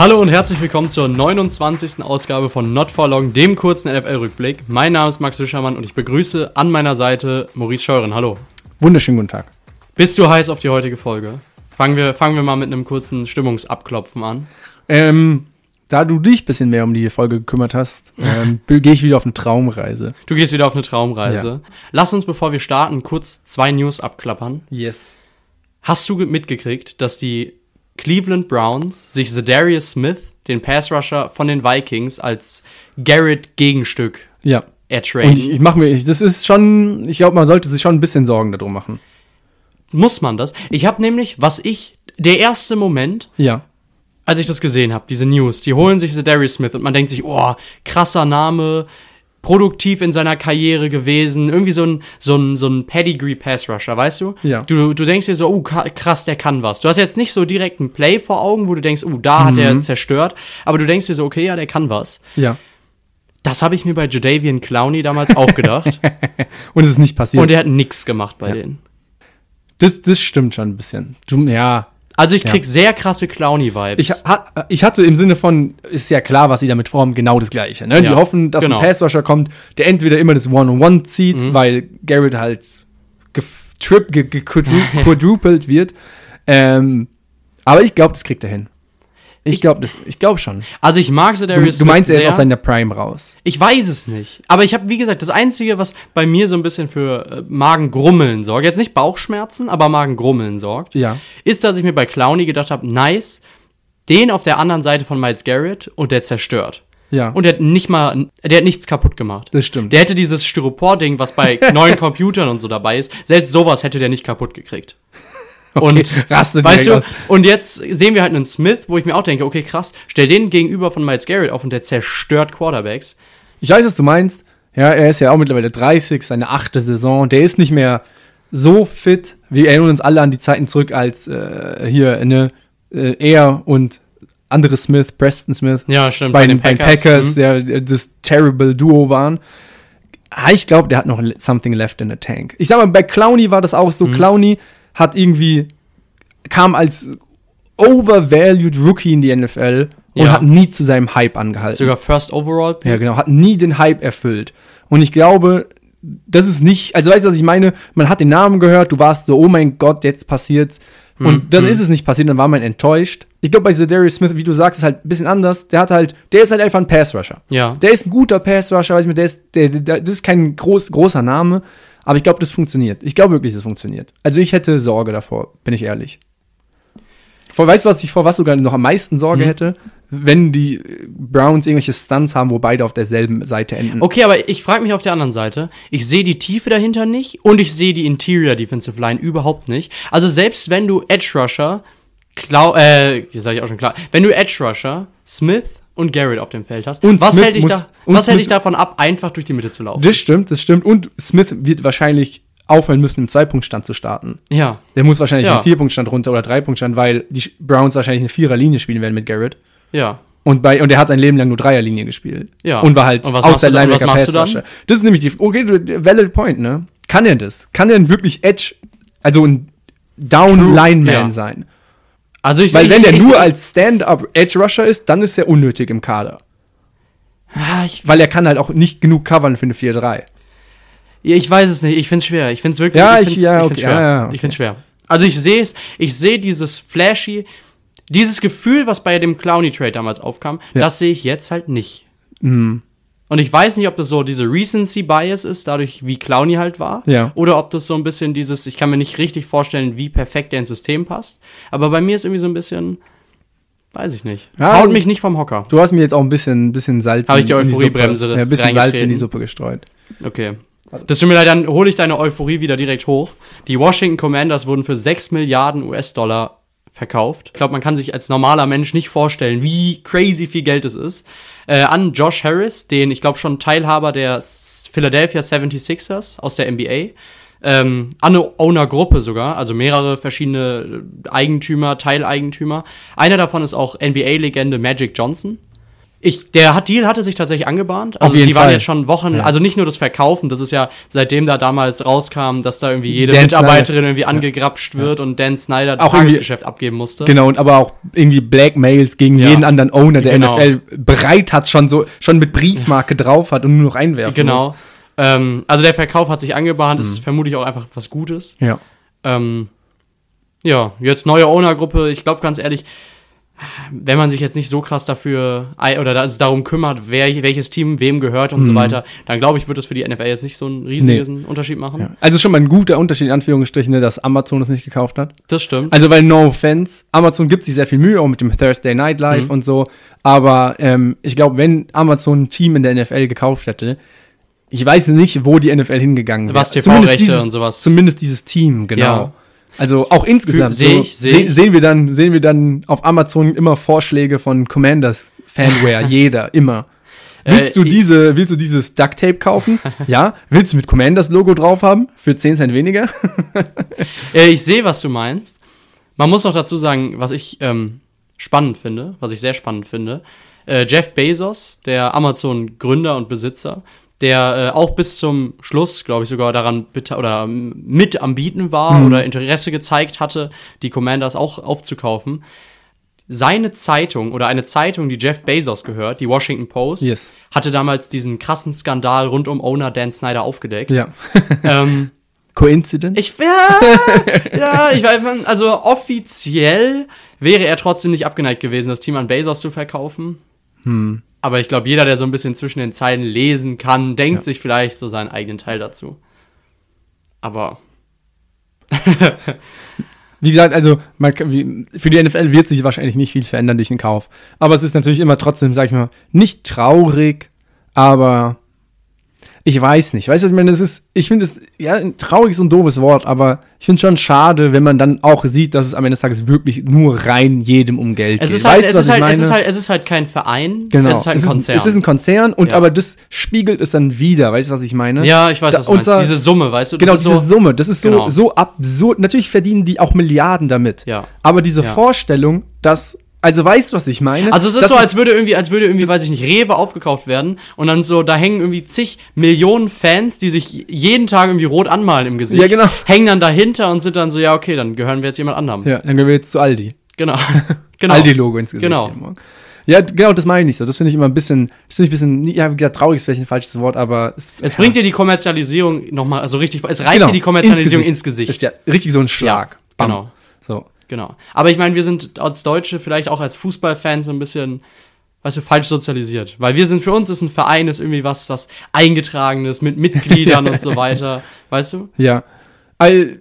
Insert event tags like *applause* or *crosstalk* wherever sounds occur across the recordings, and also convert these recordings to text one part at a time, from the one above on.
Hallo und herzlich willkommen zur 29. Ausgabe von Not For Long, dem kurzen NFL-Rückblick. Mein Name ist Max Wischermann und ich begrüße an meiner Seite Maurice Scheuren. Hallo. Wunderschönen guten Tag. Bist du heiß auf die heutige Folge? Fangen wir, fangen wir mal mit einem kurzen Stimmungsabklopfen an. Ähm, da du dich ein bisschen mehr um die Folge gekümmert hast, ähm, *laughs* gehe ich wieder auf eine Traumreise. Du gehst wieder auf eine Traumreise. Ja. Lass uns, bevor wir starten, kurz zwei News abklappern. Yes. Hast du mitgekriegt, dass die Cleveland Browns sich Zadarius Smith, den Pass-Rusher von den Vikings, als Garrett-Gegenstück Ja. ertraden? Ich, ich mache mir, ich, das ist schon, ich glaube, man sollte sich schon ein bisschen Sorgen darum machen. Muss man das? Ich habe nämlich, was ich, der erste Moment, Ja. als ich das gesehen habe, diese News, die holen sich Darius Smith und man denkt sich, oh, krasser Name, produktiv in seiner Karriere gewesen, irgendwie so ein, so ein, so ein Pedigree-Pass-Rusher, weißt du? Ja. Du, du denkst dir so, oh, krass, der kann was. Du hast jetzt nicht so direkt ein Play vor Augen, wo du denkst, oh, da hat er zerstört, aber du denkst dir so, okay, ja, der kann was. Ja. Das habe ich mir bei Jadavian Clowney damals auch gedacht. *laughs* Und es ist nicht passiert. und er hat nix gemacht bei denen. das, das stimmt schon ein bisschen. Du, ja. Also ich Ja. krieg sehr krasse Clowny-Vibes. Ich, ha, ich hatte im Sinne von, ist ja klar, was sie damit formen, genau das Gleiche. Ne? Ja, Die hoffen, dass genau. Mhm. ein Passrusher kommt, der entweder immer das One-on-One zieht, weil Garrett halt getrip, ge, ge, quadru- *laughs* quadrupelt wird. Ähm, aber ich glaube, das kriegt er hin. Ich glaube glaube schon. also ich mag Du, Darius du meinst, Smith er ist aus seiner Prime raus. Ich weiß es nicht. Aber ich habe, wie gesagt, das Einzige, was bei mir so ein bisschen für äh, Magengrummeln sorgt, jetzt nicht Bauchschmerzen, aber Magengrummeln sorgt, Ja. ist, dass ich mir bei Clowny gedacht habe, nice, den auf der anderen Seite von Miles Garrett und der zerstört. Ja. Und der hat nicht mal, der hat nichts kaputt gemacht. Das stimmt. Der hätte dieses Styropor-Ding, was bei *laughs* neuen Computern und so dabei ist, selbst sowas hätte der nicht kaputt gekriegt. Und rastet weißt du, aus. und jetzt sehen wir halt einen Smith, wo ich mir auch denke, okay, krass, stell den gegenüber von Miles Garrett auf und der zerstört Quarterbacks. Ich weiß, was du meinst. Ja, er ist ja auch mittlerweile 30, seine achte Saison. Der ist nicht mehr so fit. Wir erinnern uns alle an die Zeiten zurück, als äh, hier ne, äh, er und andere Smith, Preston Smith, Ja, stimmt. bei, den Packers, Packers hm. der, das terrible Duo waren. Ah, Ich glaube, der hat noch something left in the tank. Ich sag mal, bei Clowney war das auch Mhm. so. Hat irgendwie, kam als overvalued Rookie in die NFL und Ja. hat nie zu seinem Hype angehalten. Sogar First Overall. Ja, genau, hat nie den Hype erfüllt. Und ich glaube, das ist nicht, also weißt du, was ich meine? Man hat den Namen gehört, du warst so, oh mein Gott, jetzt passiert's. Hm, Und dann ist es nicht passiert, dann war man enttäuscht. Ich glaube, bei Zadarius Smith, wie du sagst, ist halt ein bisschen anders. Der hat halt, der ist halt einfach ein Pass-Rusher. Ja. Der ist ein guter Pass-Rusher, weiß ich, der ist, der, der, das ist kein groß, großer Name, aber ich glaube, das funktioniert. Ich glaube wirklich, das funktioniert. Also ich hätte Sorge davor, bin ich ehrlich. Vor, weißt du, was ich vor was sogar noch am meisten Sorge Mhm. hätte? Wenn die äh, Browns irgendwelche Stunts haben, wo beide auf derselben Seite enden. Okay, aber ich frage mich auf der anderen Seite, ich sehe die Tiefe dahinter nicht und ich sehe die Interior Defensive Line überhaupt nicht. Also selbst wenn du Edge Rusher, Clau äh, jetzt sage ich auch schon klar, wenn du Edge Rusher, Smith und Garrett auf dem Feld hast, Und was Smith hält dich muss- da, was hält dich davon ab, einfach durch die Mitte zu laufen? Das stimmt, das stimmt. Und Smith wird wahrscheinlich aufhören müssen, im Zwei-Punkt-Stand zu starten. Ja. Der muss wahrscheinlich Ja. einen Vier-Punkt-Stand runter oder Drei-Punkt-Stand, weil die Browns wahrscheinlich eine Vierer-Linie spielen werden mit Garrett. Ja. Und, bei, und er hat sein Leben lang nur Dreierlinie gespielt. Ja. Und war halt Und was du dann? Pass-Rusher. Das ist nämlich die, okay, du- valid point, ne? Kann er das? Kann er denn wirklich Edge, also ein Down-Lineman Ja. sein? Also ich Weil ich, wenn der ich, nur als Stand-Up-Edge-Rusher ist, dann ist er unnötig im Kader. Ah, ich, Weil er kann halt auch nicht genug covern für eine 4-3. Ja, ich weiß es nicht. Ich find's schwer. Ich find's wirklich. Ja, ich find's, ja, ich okay, find's schwer. ja, okay. Ich find's schwer. Also ich sehe es. Ich sehe dieses flashy, dieses Gefühl, was bei dem Clowny Trade damals aufkam. Das sehe ich jetzt halt nicht. Mhm. Und ich weiß nicht, ob das so diese Recency Bias ist, dadurch wie Clowny halt war, Ja. oder ob das so ein bisschen dieses. Ich kann mir nicht richtig vorstellen, wie perfekt der ins System passt. Aber bei mir ist irgendwie so ein bisschen. Weiß ich nicht. Es Ja, haut mich nicht vom Hocker. Du hast mir jetzt auch ein bisschen, bisschen Salz Hab ich die Euphoriebremse ja, ein bisschen Salz in die Suppe gestreut. Okay. Das tut mir leid, dann hole ich deine Euphorie wieder direkt hoch. Die Washington Commanders wurden für 6 Milliarden US-Dollar verkauft. Ich glaube, man kann sich als normaler Mensch nicht vorstellen, wie crazy viel Geld es ist. Äh, an Josh Harris, den ich glaube schon Teilhaber der Philadelphia 76ers aus der NBA. Ähm, an Owner-Gruppe sogar, also mehrere verschiedene äh, Eigentümer, Teileigentümer. Einer davon ist auch NBA-Legende Magic Johnson. Ich, der hat, Deal hatte sich tatsächlich angebahnt. Auf Also jeden die waren Fall. jetzt schon Wochen, Ja. also nicht nur das Verkaufen, das ist ja seitdem da damals rauskam, dass da irgendwie jede Dan Mitarbeiterin Snyder. irgendwie angegrapscht wird und Dan Snyder das Auch Tagesgeschäft abgeben musste. Genau, und aber auch irgendwie Blackmails gegen Ja. jeden anderen Owner, der Genau. NFL bereit hat, schon so, schon mit Briefmarke drauf hat und nur noch einwerfen Genau. muss. Ähm, also der Verkauf hat sich angebahnt, Mhm. ist vermutlich auch einfach was Gutes. Ja. Ähm, ja, jetzt neue Owner-Gruppe. Ich glaube ganz ehrlich, wenn man sich jetzt nicht so krass dafür oder also darum kümmert, wer, welches Team wem gehört und so weiter, dann glaube ich, wird es für die NFL jetzt nicht so einen riesigen Unterschied machen. Mhm. ja. Also schon mal ein guter Unterschied, in Anführungsstrichen, ne, dass Amazon das nicht gekauft hat. Das stimmt. Also, weil no offense, Amazon gibt sich sehr viel Mühe, auch mit dem Thursday Night Live Mhm. und so. Aber ähm, ich glaube, wenn Amazon ein Team in der NFL gekauft hätte, ich weiß nicht, wo die NFL hingegangen wäre. Was TV-Rechte und sowas. Zumindest dieses Team, genau. Ja. Also auch insgesamt. Seh ich, seh se- ich. Sehen wir dann, sehen wir dann auf Amazon immer Vorschläge von Commanders Fanware, *laughs* jeder, immer. Willst Äh, du diese, willst du dieses Duct Tape kaufen? *laughs* ja. Willst du mit Commanders Logo drauf haben? Für 10 Cent weniger? *laughs* Äh, ich sehe, was du meinst. Man muss noch dazu sagen, was ich ähm, spannend finde, was ich sehr spannend finde. Äh, Jeff Bezos, der Amazon-Gründer und Besitzer, der äh, auch bis zum Schluss, glaube ich, sogar daran oder ähm, mit am Bieten war oder Interesse gezeigt hatte, die Commanders auch aufzukaufen. Seine Zeitung oder eine Zeitung, die Jeff Bezos gehört, die Washington Post, Yes. hatte damals diesen krassen Skandal rund um Owner Dan Snyder aufgedeckt. ja. *laughs* Ähm, Coincidence? ich ja, ja, ich weiß, also offiziell wäre er trotzdem nicht abgeneigt gewesen, das Team an Bezos zu verkaufen. Hm. Aber ich glaube, jeder, der so ein bisschen zwischen den Zeilen lesen kann, denkt sich vielleicht so seinen eigenen Teil dazu. Aber *laughs* Wie gesagt, also man, wie, für die NFL wird sich wahrscheinlich nicht viel verändern durch den Kauf. Aber es ist natürlich immer trotzdem, sag ich mal, nicht traurig, aber ich weiß nicht. Weißt du, was ich meine, es ist, ich finde es, ja, traurig ist so ein doofes Wort, aber ich finde es schon schade, wenn man dann auch sieht, dass es am Ende des Tages wirklich nur rein jedem um Geld es geht. ist, halt, weißt es, ist halt, es, ist halt, es ist halt kein Verein, Genau. es ist halt ein Konzern. es ist ein Konzern und Ja. aber das spiegelt es dann wieder, weißt du, was ich meine? ja, ich weiß, Da- was du meinst. unser- Diese Summe, weißt du? das Genau, ist diese so, Summe, das ist so, Genau. so absurd. Natürlich verdienen die auch Milliarden damit. Ja. Aber diese Ja. Vorstellung, dass, also weißt du, was ich meine? Also es ist Das so, als würde irgendwie, als würde irgendwie, weiß ich nicht, Rewe aufgekauft werden und dann so, da hängen irgendwie zig Millionen Fans, die sich jeden Tag irgendwie rot anmalen im Gesicht. Ja, genau. Hängen dann dahinter und sind dann so, ja, okay, dann gehören wir jetzt jemand anderem. Ja, dann gehen wir jetzt zu Aldi. Genau. *laughs* genau. Aldi-Logo ins Gesicht. Genau. Ja, genau, das meine ich so. Das finde ich immer ein bisschen, das finde ich ein bisschen, ja, wie gesagt, traurig ist vielleicht ein falsches Wort, aber es, Es ja, bringt dir die Kommerzialisierung nochmal, also richtig, es reibt genau, dir die Kommerzialisierung ins Gesicht. Ist ja richtig so ein Schlag. Bam. genau. So. Genau. Aber ich meine, wir sind als Deutsche, vielleicht auch als Fußballfans so ein bisschen, weißt du, falsch sozialisiert. Weil wir sind, für uns ist ein Verein ist irgendwie was, was eingetragenes mit Mitgliedern und so *laughs* weiter. Weißt du? Ja. All,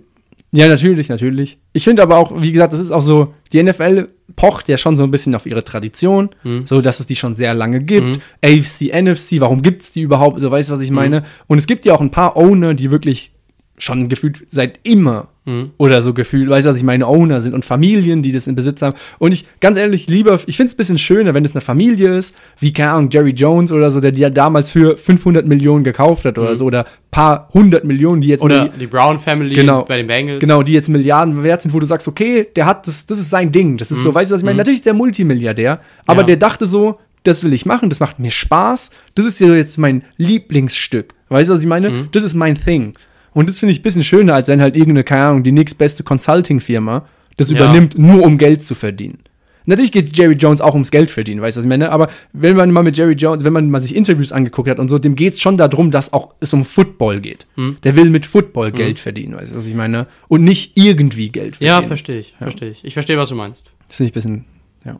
ja, natürlich, natürlich. Ich finde aber auch, wie gesagt, das ist auch so, die NFL pocht ja schon so ein bisschen auf ihre Tradition, Mhm. so dass es die schon sehr lange gibt. AFC, NFC, warum gibt's die überhaupt? So weißt du, was Mhm. ich meine? Und es gibt ja auch ein paar Owner, die wirklich schon gefühlt seit immer Mhm. oder so gefühlt, weißt du, was ich meine, Owner sind und Familien, die das in Besitz haben. Und ich, ganz ehrlich, lieber, ich finde es ein bisschen schöner, wenn es eine Familie ist, wie, keine Ahnung, Jerry Jones oder so, der die ja damals für 500 Millionen gekauft hat oder so, oder paar hundert Millionen, die jetzt Mhm. Oder Milli- die Brown Family Genau. bei den Bengals. Genau, die jetzt Milliarden wert sind, wo du sagst, okay, der hat das, das ist sein Ding. Das ist so, weißt du, was ich meine? Natürlich ist der Multimilliardär, aber Mhm. Ja. der dachte so, das will ich machen, das macht mir Spaß, das ist ja jetzt mein Lieblingsstück. Weißt du, was ich meine? Mhm. Das ist mein Thing. Und das finde ich ein bisschen schöner, als wenn halt irgendeine, keine Ahnung, die nächstbeste Consulting-Firma das Ja. übernimmt, nur um Geld zu verdienen. Natürlich geht Jerry Jones auch ums Geld verdienen, weißt du, was ich meine? Aber wenn man mal mit Jerry Jones, wenn man mal sich Interviews angeguckt hat und so, dem geht es schon darum, dass auch es um Football geht. Hm. Der will mit Football Geld verdienen, weißt du, was ich meine? Und nicht irgendwie Geld verdienen. Ja, verstehe ich, verstehe ich. Ich verstehe, was du meinst. Das finde ich ein bisschen, ja.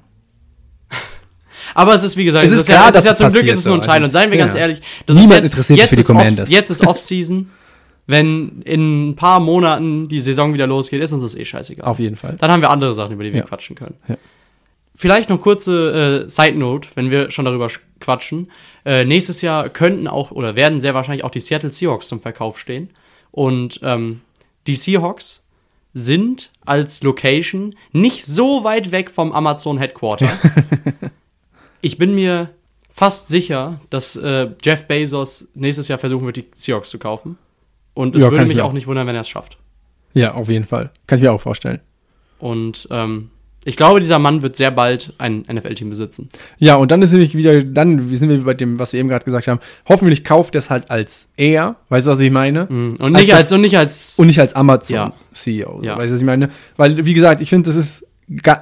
*laughs* Aber es ist, wie gesagt, Es es ist ist, klar, ja, es dass ist ja zum Glück ist es nur ein Teil. also, Und seien wir ja. ganz ehrlich, das Niemand ist jetzt, interessiert sich jetzt für die ist Off, Commanders. jetzt ist Off-Season. Wenn in ein paar Monaten die Saison wieder losgeht, ist uns das eh scheißegal. Auf jeden Fall. Dann haben wir andere Sachen, über die wir Ja. quatschen können. Ja. Vielleicht noch kurze äh, Side Note, wenn wir schon darüber sch- quatschen. Äh, nächstes Jahr könnten auch oder werden sehr wahrscheinlich auch die Seattle Seahawks zum Verkauf stehen. Und ähm, die Seahawks sind als Location nicht so weit weg vom Amazon Headquarter. *laughs* ich bin mir fast sicher, dass äh, Jeff Bezos nächstes Jahr versuchen wird, die Seahawks zu kaufen. Und es Ja, würde ich mich auch nicht wundern, wenn er es schafft. Ja, auf jeden Fall. Kann ich mir auch vorstellen. Und ähm, Ich glaube, dieser Mann wird sehr bald ein NFL-Team besitzen. Ja, und dann ist nämlich wieder, dann sind wir bei dem, was wir eben gerade gesagt haben. Hoffentlich kauft er es halt als er, weißt du, was ich meine? Mhm. Und nicht Als als, und nicht als. Und nicht als Ja. Amazon-CEO. Ja. So, weißt du, was ich meine? Weil, wie gesagt, ich finde, das ist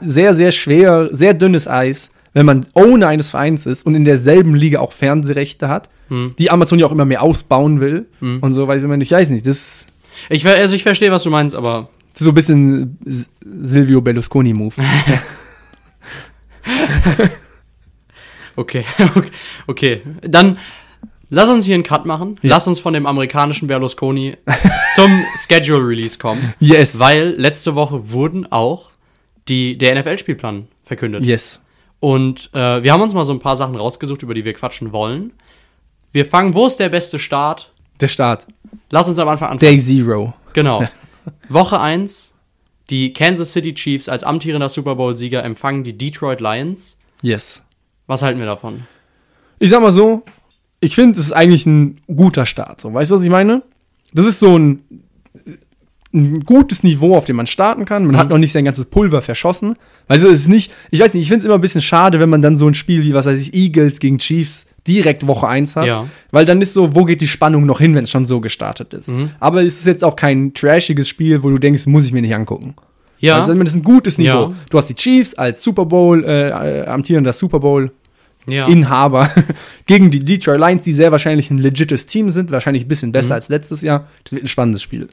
sehr, sehr schwer, sehr dünnes Eis, wenn man Owner eines Vereins ist und in derselben Liga auch Fernsehrechte hat, Hm. die Amazon ja auch immer mehr ausbauen will und so, weiß ich meine, ich weiß nicht, das Ich, also ich verstehe, was du meinst, aber so ein bisschen Silvio Berlusconi-Move. *laughs* okay. *laughs* okay. okay. Dann lass uns hier einen Cut machen. Lass uns von dem amerikanischen Berlusconi *laughs* zum Schedule Release kommen. yes. Weil letzte Woche wurden auch die, der NFL-Spielplan verkündet. yes. Und äh, wir haben uns mal so ein paar Sachen rausgesucht, über die wir quatschen wollen. Wir fangen, wo ist der beste Start? Der Start. Lass uns am Anfang anfangen. Day Zero. Genau. *laughs* Woche 1, die Kansas City Chiefs als amtierender Super Bowl-Sieger empfangen die Detroit Lions. Yes. Was halten wir davon? Ich sag mal so, ich finde, es ist eigentlich ein guter Start. So, weißt du, was ich meine? Das ist so ein, ein gutes Niveau, auf dem man starten kann. Man hat noch nicht sein ganzes Pulver verschossen. Du, es ist nicht, ich weiß nicht, ich finde es immer ein bisschen schade, wenn man dann so ein Spiel wie, was weiß ich, Eagles gegen Chiefs direkt Woche 1 hat. Ja. Weil dann ist so, wo geht die Spannung noch hin, wenn es schon so gestartet ist. Aber es ist jetzt auch kein trashiges Spiel, wo du denkst, muss ich mir nicht angucken. Ja, Also, das ist ein gutes Niveau. Ja. Du hast die Chiefs als Super Bowl, äh, äh, amtierender Super Bowl ja. Inhaber *laughs* gegen die Detroit Lions, die sehr wahrscheinlich ein legites Team sind, wahrscheinlich ein bisschen besser als letztes Jahr. Das wird ein spannendes Spiel.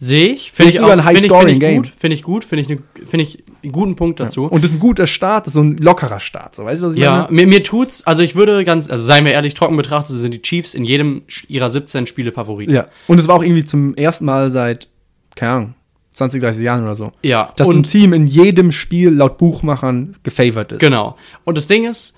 Sehe ich. Finde ich ich, sogar auch- ein finde ich, finde ich gut. Finde ich gut. Finde ich, ne, finde ich einen guten Punkt dazu. Und das ist ein guter Start, das ist so ein lockerer Start. So, weißt du, was ich Ja, meine? mir, mir tut's, also ich würde ganz, also seien wir ehrlich, trocken betrachtet sind die Chiefs in jedem ihrer 17 Spiele Favorit. Ja. Und es war auch irgendwie zum ersten Mal seit, keine Ahnung, 20, 30 Jahren oder so. Ja, Dass ein und Team in jedem Spiel laut Buchmachern gefavored ist. genau. Und das Ding ist,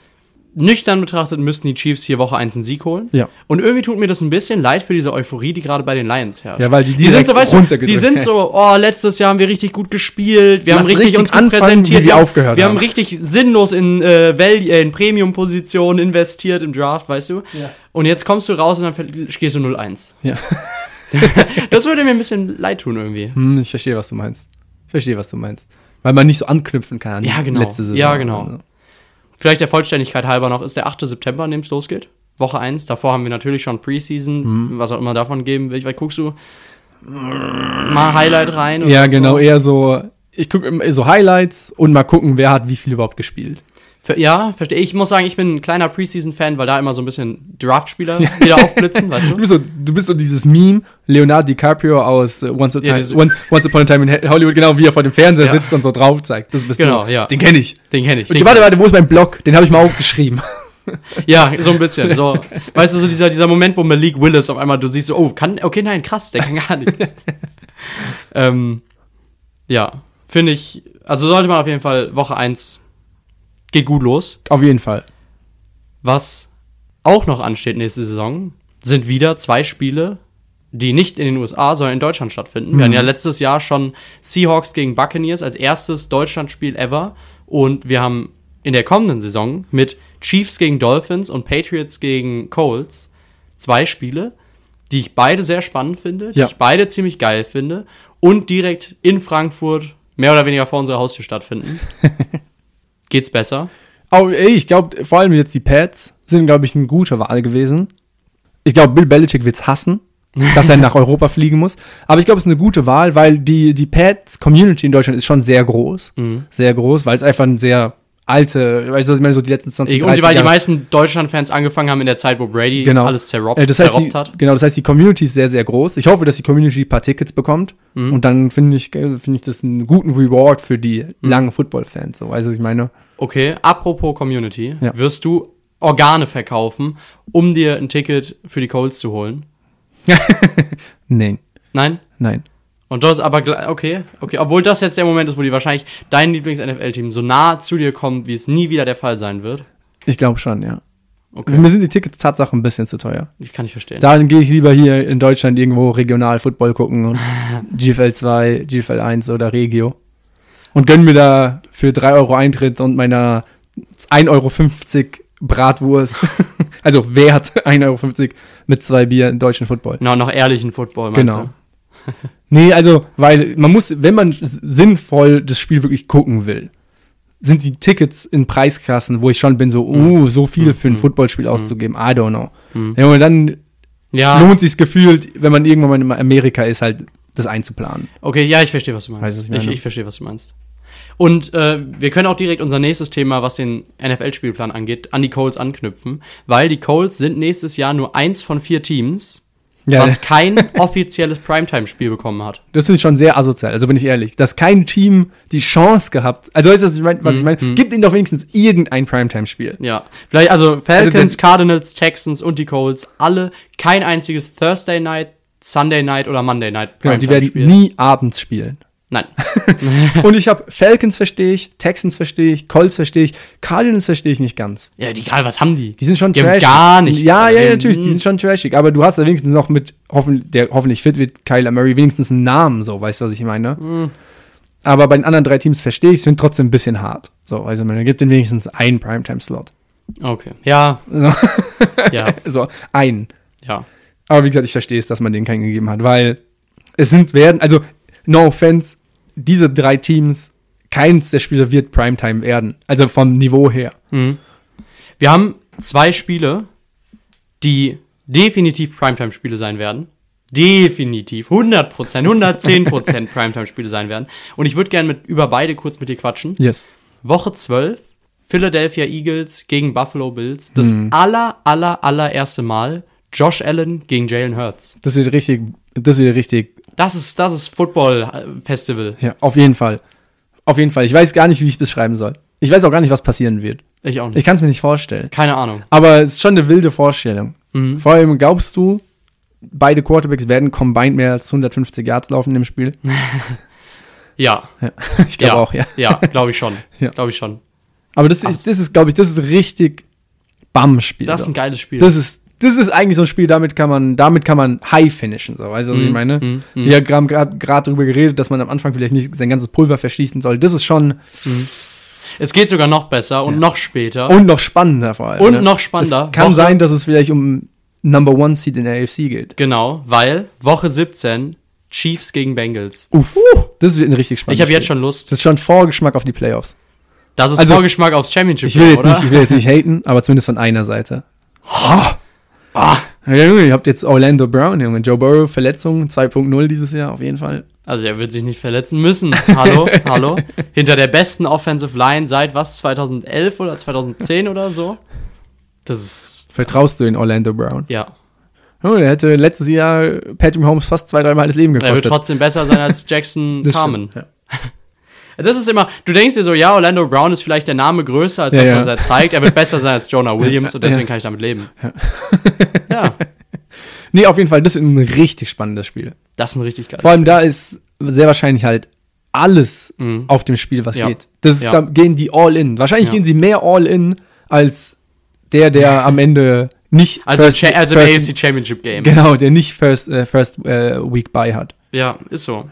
nüchtern betrachtet müssten die Chiefs hier Woche 1 einen Sieg holen. Ja. Und irgendwie tut mir das ein bisschen leid für diese Euphorie, die gerade bei den Lions herrscht. Ja, weil die die sind so, weißt du, die sind so, oh, letztes Jahr haben wir richtig gut gespielt, wir Lass haben richtig, richtig uns gut anfangen, präsentiert, wir haben- aufgehört wir haben haben. richtig sinnlos in, äh, äh, in Premium-Positionen investiert im Draft, weißt du? Ja. Und jetzt kommst du raus und dann gehst du 0-1. Ja. *laughs* Das würde mir ein bisschen leid tun irgendwie. Hm, ich verstehe, was du meinst. Ich verstehe, was du meinst. Weil man nicht so anknüpfen kann an Ja, die genau. letzte Saison. Ja, genau. Also. Vielleicht der Vollständigkeit halber noch, ist der 8. September, an dem es losgeht. Woche 1. Davor haben wir natürlich schon Preseason, Mhm. was auch immer davon geben will. Vielleicht guckst du mal Highlight rein. oder Ja, so. genau, eher so, ich gucke so Highlights und mal gucken, wer hat wie viel überhaupt gespielt. Ver- Ja, verstehe. Ich muss sagen, ich bin ein kleiner Preseason-Fan, weil da immer so ein bisschen Draftspieler wieder aufblitzen, weißt Du du? bist so, du bist so dieses Meme, Leonardo DiCaprio aus äh, Once, a Ja, time, One, Once Upon a Time in Hollywood, genau, wie er vor dem Fernseher Ja. sitzt und so drauf zeigt. Das bist Genau, du. ja. Den kenne ich. Den kenne ich. Den warte, warte, wo ist mein Blog? Den habe ich mal aufgeschrieben. Ja, so ein bisschen. So, *laughs* weißt du, so dieser, dieser Moment, wo Malik Willis auf einmal, du siehst so, oh, kann, okay, nein, krass, der kann gar nichts. *laughs* ähm, ja, finde ich, also sollte man auf jeden Fall Woche 1 geht gut los. Auf jeden Fall. Was auch noch ansteht nächste Saison, sind wieder zwei Spiele, die nicht in den USA, sondern in Deutschland stattfinden. Wir hatten ja letztes Jahr schon Seahawks gegen Buccaneers als erstes Deutschlandspiel ever. Und wir haben in der kommenden Saison mit Chiefs gegen Dolphins und Patriots gegen Colts zwei Spiele, die ich beide sehr spannend finde, die Ja. ich beide ziemlich geil finde und direkt in Frankfurt mehr oder weniger vor unserer Haustür stattfinden. *laughs* Geht's besser? Oh, ey, ich glaube, vor allem jetzt die Pats sind, glaube ich, eine gute Wahl gewesen. Ich glaube, Bill Belichick wird's hassen, *laughs* dass er nach Europa fliegen muss. Aber ich glaube, es ist eine gute Wahl, weil die, die Pats-Community in Deutschland ist schon sehr groß. Mhm. Sehr groß, weil es einfach ein sehr alte, weißt du, was ich meine, so die letzten 20, Und 30 weil die Jahre- meisten Deutschland-Fans angefangen haben in der Zeit, wo Brady Genau. alles zerrobt, Äh, das heißt, zerrobt die, hat. Genau, das heißt, die Community ist sehr, sehr groß. Ich hoffe, dass die Community ein paar Tickets bekommt. Mhm. Und dann finde ich, äh, finde ich das einen guten Reward für die Mhm. langen Football-Fans. So, weißt du, was ich meine? Okay, apropos Community, Ja. wirst du Organe verkaufen, um dir ein Ticket für die Colts zu holen? *laughs* Nein, Nein? nein. Und das aber, okay, okay, obwohl das jetzt der Moment ist, wo die wahrscheinlich dein Lieblings-NFL-Team so nah zu dir kommt, wie es nie wieder der Fall sein wird. Ich glaube schon, ja. Okay, Mir sind die Tickets Tatsache ein bisschen zu teuer. ich kann nicht verstehen. Dann gehe ich lieber hier in Deutschland irgendwo regional Football gucken und GFL 2, GFL 1 oder Regio. Und gönn mir da für 3 Euro Eintritt und meiner 1,50 Euro Bratwurst, *laughs* also Wert *laughs* 1,50 Euro mit zwei Bier in deutschen Football. No, noch ehrlichen Football, meinst Genau. *laughs* Nee, also, weil man muss, wenn man sinnvoll das Spiel wirklich gucken will, sind die Tickets in Preisklassen, wo ich schon bin, so, uh, so viel für ein Footballspiel auszugeben. I don't know. Ja, und dann Ja, lohnt sich gefühlt, wenn man irgendwann mal in Amerika ist, halt das einzuplanen. okay, ja, ich verstehe, was du Weißt meinst. du, was ich ich, meine? ich verstehe, was du meinst. Und äh, wir können auch direkt unser nächstes Thema, was den NFL-Spielplan angeht, an die Colts anknüpfen, weil die Colts sind nächstes Jahr nur eins von vier Teams, Ja, was kein offizielles Primetime-Spiel bekommen hat. das finde ich schon sehr asozial, also bin ich ehrlich. Dass kein Team die Chance gehabt, also weißt du, was ich meine? Ich meine? Gibt ihnen doch wenigstens irgendein Primetime-Spiel. Ja, vielleicht also Falcons, Also, Cardinals, Texans und die Colts, alle kein einziges Thursday Night, Sunday Night oder Monday Night Genau, die werden nie abends spielen. Nein. *laughs* Und ich habe Falcons verstehe ich, Texans verstehe ich, Colts verstehe ich, Cardinals verstehe ich nicht ganz. Ja, die egal, was haben die? Die sind schon Die trashig. gar nichts. Ja, Also, ja, natürlich, die sind schon trashig. Aber du hast da wenigstens noch mit, hoffen, der hoffentlich fit wird, Kyler Murray, wenigstens einen Namen, so, weißt du, was ich meine? Hm. Aber bei den anderen drei Teams verstehe ich es, finde trotzdem ein bisschen hart. So, also man gibt denen wenigstens einen Primetime-Slot. Okay. Ja, So, *laughs* ja, *laughs* so, einen. ja. Aber wie gesagt, ich verstehe es, dass man denen keinen gegeben hat, weil es sind, werden, also, no offense, diese drei Teams, keins der Spieler wird Primetime werden. Also vom Niveau her. Mhm. Wir haben zwei Spiele, die definitiv Primetime-Spiele sein werden. Definitiv. 100%, 110% *laughs* Primetime-Spiele sein werden. Und ich würde gerne mit, über beide kurz mit dir quatschen. Yes. Woche 12, Philadelphia Eagles gegen Buffalo Bills. Das Mhm. aller, aller, allererste Mal Josh Allen gegen Jalen Hurts. Das wird richtig, das wird richtig Das ist, das ist Football-Festival. Ja, auf jeden Fall. Auf jeden Fall. Ich weiß gar nicht, wie ich es beschreiben soll. Ich weiß auch gar nicht, was passieren wird. Ich auch nicht. Ich kann es mir nicht vorstellen. Keine Ahnung. Aber es ist schon eine wilde Vorstellung. Mhm. Vor allem glaubst du, beide Quarterbacks werden combined mehr als 150 Yards laufen im Spiel? *laughs* Ja. Ja. *laughs* Ich glaube ja. auch, ja. Ja, glaube ich schon. *laughs* Ja. Glaube ich schon. Aber das ist, das ist glaube ich, das ist richtig Bam-Spiel. Das ist ein geiles Spiel. das ist, das ist eigentlich so ein Spiel, damit kann man, damit kann man high finishen, so. Weißt du, was ich Mhm, meine? mhm, mhm. Wir haben gerade darüber geredet, dass man am Anfang vielleicht nicht sein ganzes Pulver verschießen soll. Das ist schon, Es geht sogar noch besser und noch später. und noch spannender vor allem. Und ne? noch spannender. Es kann Woche- sein, dass es vielleicht um Number One Seed in der AFC geht. Genau, weil Woche 17 Chiefs gegen Bengals. Uff. Das wird ein richtig spannendes Ich habe jetzt schon Lust. Das ist schon Vorgeschmack auf die Playoffs. Das ist also- Vorgeschmack aufs Championship, Ich will jetzt, oder? nicht, ich will jetzt nicht haten, aber zumindest von einer Seite. Ah. Ja, ihr habt jetzt Orlando Brown, Junge. Joe Burrow, Verletzung 2.0 dieses Jahr, auf jeden Fall. Also er wird sich nicht verletzen müssen. Hallo, *laughs* hallo. Hinter der besten Offensive Line seit was? 2011 oder 2010 oder so? Das ist Vertraust du in Orlando Brown? ja. Junge, der hätte letztes Jahr Patrick Mahomes fast zwei, dreimal das Leben Er wird gekostet. trotzdem besser sein als Jackson Carmen. stimmt, Das ist immer, du denkst dir so, ja, Orlando Brown ist vielleicht der Name größer als Ja, das, was er zeigt. Er wird besser sein als Jonah *laughs* Williams und deswegen kann ich damit leben. Ja, *laughs* *laughs* Nee, auf jeden Fall, das ist ein richtig spannendes Spiel. das ist ein richtig geil. Vor allem da ist sehr wahrscheinlich halt alles Mhm. auf dem Spiel, was Ja. geht. Das ist, Ja. da gehen die all in. Wahrscheinlich Ja. gehen sie mehr all in als der, der am Ende nicht Also, first, also im first, AFC Championship Game. genau, der nicht first, äh, first äh, Week by hat. Ja, ist so.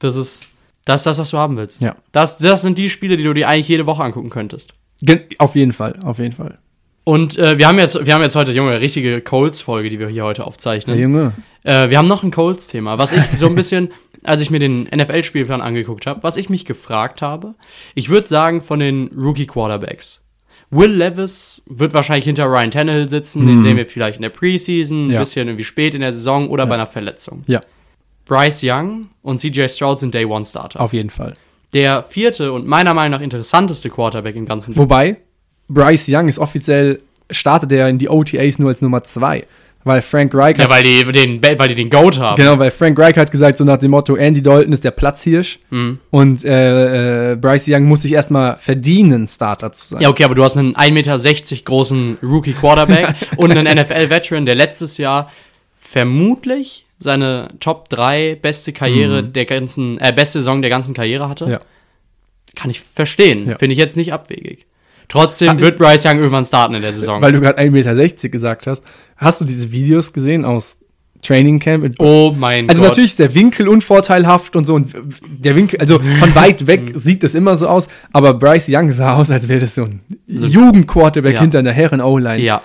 Das ist das, ist das, was du haben willst. Ja. Das, das sind die Spiele, die du dir eigentlich jede Woche angucken könntest. Gen auf jeden Fall, auf jeden Fall. Und äh, wir haben jetzt, wir haben jetzt heute, Junge, richtige Colts-Folge, die wir hier heute aufzeichnen. Der Junge. Äh, wir haben noch ein Colts-Thema, was ich so ein bisschen, *laughs* als ich mir den NFL-Spielplan angeguckt habe, was ich mich gefragt habe. Ich würde sagen, von den Rookie-Quarterbacks. Will Levis wird wahrscheinlich hinter Ryan Tannehill sitzen, den sehen wir vielleicht in der Preseason, ein Mhm. Ja. bisschen irgendwie spät in der Saison oder bei einer Verletzung. Ja, Bryce Young und CJ Stroud sind Day-One-Starter. auf jeden Fall. Der vierte und meiner Meinung nach interessanteste Quarterback im ganzen Wobei, Bryce Young ist offiziell, startet er in die OTAs nur als Nummer zwei. Weil Frank Reich Ja, hat, weil die den, weil die den Goat haben. genau, weil Frank Reich hat gesagt, so nach dem Motto, Andy Dalton ist der Platzhirsch Mhm. und äh, äh, Bryce Young muss sich erstmal verdienen, Starter zu sein. Ja, okay, aber du hast einen 1,60 Meter großen Rookie-Quarterback *laughs* und einen NFL-Veteran, der letztes Jahr vermutlich seine Top 3 beste Karriere der ganzen, äh, beste Saison der ganzen Karriere hatte. Mhm. Ja. Kann ich verstehen. Ja. Finde ich jetzt nicht abwegig. Trotzdem wird Bryce Young irgendwann starten in der Saison. Weil du gerade 1,60 Meter gesagt hast. Hast du diese Videos gesehen aus Training Camp? oh mein Also Gott. natürlich ist der Winkel unvorteilhaft und so und der Winkel, also von weit *laughs* Mhm. weg sieht das immer so aus, aber Bryce Young sah aus, als wäre das so ein So- Jugendquarterback Ja. hinter einer Herren-O-Line. Ja.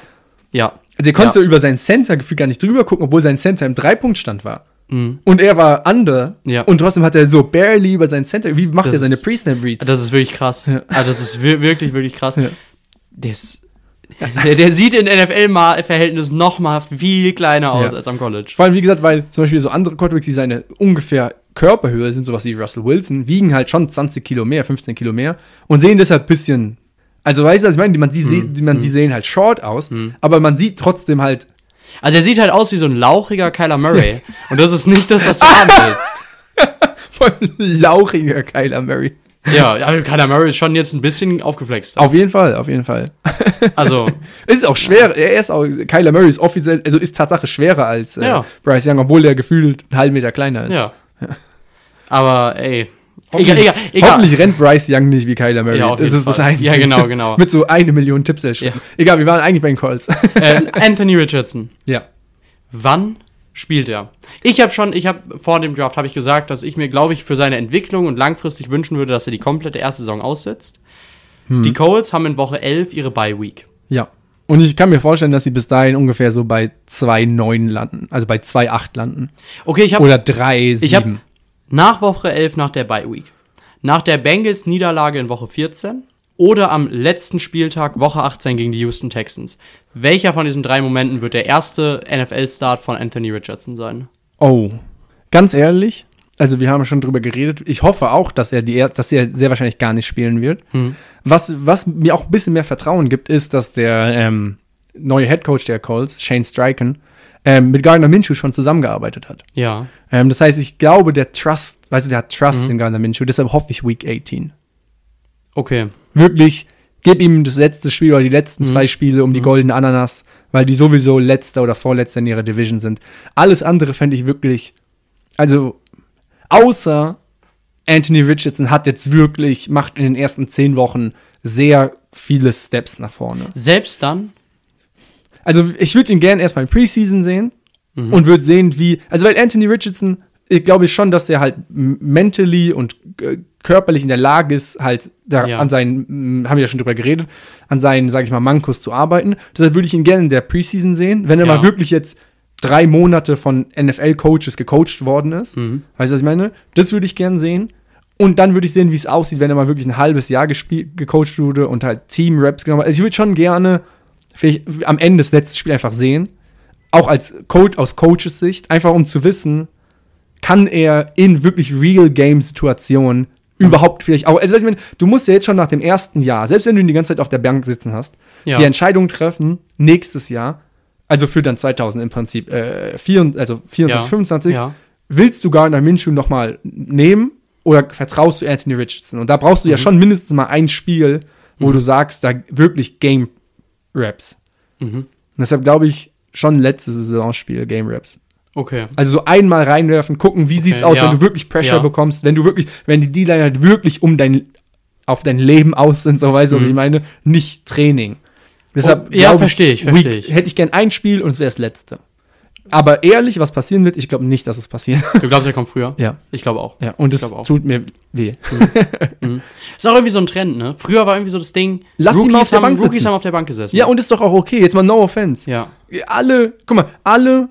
Ja. Also er konnte Ja. über sein Center gefühlt gar nicht drüber gucken, obwohl sein Center im Dreipunktstand war. Und er war under. Ja. Und trotzdem hat er so barely über seinen Center. Wie macht Das er seine Pre-Snap-Reads? Das ist wirklich krass. Ah, das ist wir- wirklich, wirklich krass. Ja. Der, ist, der, der sieht in NFL-Verhältnissen noch mal viel kleiner aus Ja. als am College. Vor allem, wie gesagt, weil zum Beispiel so andere Quarterbacks, die seine ungefähr Körperhöhe sind, sowas wie Russell Wilson, wiegen halt schon 20 Kilo mehr, 15 Kilo mehr und sehen deshalb ein bisschen. Also, weißt du, was ich meine? Die, man, die, die, man, die sehen halt short aus, aber man sieht trotzdem halt. Also er sieht halt aus wie so ein lauchiger Kyler Murray. Und das ist nicht das, was du haben willst. *laughs* voll lauchiger Kyler Murray. Ja, aber Kyler Murray ist schon jetzt ein bisschen aufgeflext. Auf jeden Fall, auf jeden Fall. *laughs* Also, Es ist auch schwer, er ist auch, Kyler Murray ist offiziell, also ist Tatsache schwerer als äh, Ja. Bryce Young, obwohl der gefühlt einen halben Meter kleiner ist. ja. Aber ey. Hoffentlich, egal, egal. hoffentlich rennt Bryce Young nicht wie Kyler Murray. Ja, das ist das Fall. Einzige. Ja, genau, genau. *laughs* Mit so eine Million Tipps erschritten. Egal, wir waren eigentlich bei den Colts. Äh, *laughs* Anthony Richardson. ja. Wann spielt er? Ich habe schon, ich habe vor dem Draft habe ich gesagt, dass ich mir, glaube ich, für seine Entwicklung und langfristig wünschen würde, dass er die komplette erste Saison aussetzt. Hm. Die Colts haben in Woche 11 ihre Bye Week. Ja. Und ich kann mir vorstellen, dass sie bis dahin ungefähr so bei 2,9 landen. Also bei 2,8 landen. Okay, ich habe Oder 3,7. ich habe nach Woche 11 nach der Bye Week, nach der Bengals Niederlage in Woche 14 oder am letzten Spieltag Woche 18 gegen die Houston Texans. Welcher von diesen drei Momenten wird der erste NFL Start von Anthony Richardson sein? Oh. Ganz ehrlich, also wir haben schon drüber geredet. Ich hoffe auch, dass er die dass er sehr wahrscheinlich gar nicht spielen wird. Hm. Was, was mir auch ein bisschen mehr Vertrauen gibt, ist, dass der ähm, neue Head Coach der Colts, Shane Steichen, ähm, mit Gardner Minshew schon zusammengearbeitet hat. Ja. Ähm, das heißt, ich glaube, der Trust, weißt du, der hat Mhm. Trust in Gardner Minshew, deshalb hoffe ich Week 18. Okay. Wirklich, gib ihm das letzte Spiel oder die letzten Mhm. zwei Spiele um die goldene Ananas, weil die sowieso letzter oder vorletzter in ihrer Division sind. Alles andere fände ich wirklich, also, außer Anthony Richardson hat jetzt wirklich, macht in den ersten zehn Wochen sehr viele Steps nach vorne. Selbst dann Also ich würde ihn gerne erstmal in Preseason sehen Mhm. und würde sehen, wie. Also weil Anthony Richardson, ich glaube schon, dass er halt mentally und äh, körperlich in der Lage ist, halt da Ja. an seinen, haben wir ja schon drüber geredet, an seinen, sage ich mal, Mankos zu arbeiten. Deshalb würde ich ihn gerne in der Preseason sehen, wenn er Ja. mal wirklich jetzt drei Monate von NFL-Coaches gecoacht worden ist. Mhm. Weißt du, was ich meine? Das würde ich gerne sehen. Und dann würde ich sehen, wie es aussieht, wenn er mal wirklich ein halbes Jahr gespielt, gecoacht wurde und halt Team-Raps genommen hat. Also ich würde schon gerne vielleicht am Ende des letzten Spiels einfach sehen, auch als Coach, aus Coaches Sicht, einfach um zu wissen, kann er in wirklich Real-Game-Situationen überhaupt vielleicht auch, also ich meine, du musst ja jetzt schon nach dem ersten Jahr, selbst wenn du ihn die ganze Zeit auf der Bank sitzen hast, Ja. die Entscheidung treffen, nächstes Jahr, also für dann 2000 im Prinzip, äh, vier, also 24, Ja. 25, Ja. willst du Gardner Minshew nochmal nehmen oder vertraust du Anthony Richardson? Und da brauchst du ja schon mindestens mal ein Spiel, wo du sagst, da wirklich Game Raps. Mhm. Und deshalb glaube ich schon letztes Saisonspiel Game Raps. Okay. Also so einmal reinwerfen, gucken, wie sieht's aus, ja. wenn du wirklich Pressure Ja. bekommst, wenn du wirklich, wenn die D-Line halt wirklich um dein, auf dein Leben aus sind, so weißt du, was ich meine, nicht Training. Deshalb, Oh, ja, verstehe ich, verstehe ich. Hätte ich gern ein Spiel und es wäre das letzte. Aber ehrlich, was passieren wird, ich glaube nicht, dass es passiert. Du glaubst, er kommt früher? ja. Ich glaube auch. Ja, und es tut mir weh. Ist auch irgendwie so ein Trend, ne? Früher war irgendwie so das Ding, Lass die mal auf der haben, Bank Rookies sitzen. haben auf der Bank gesessen. Ja, und ist doch auch okay. Jetzt mal no offense. Ja. Alle, guck mal, alle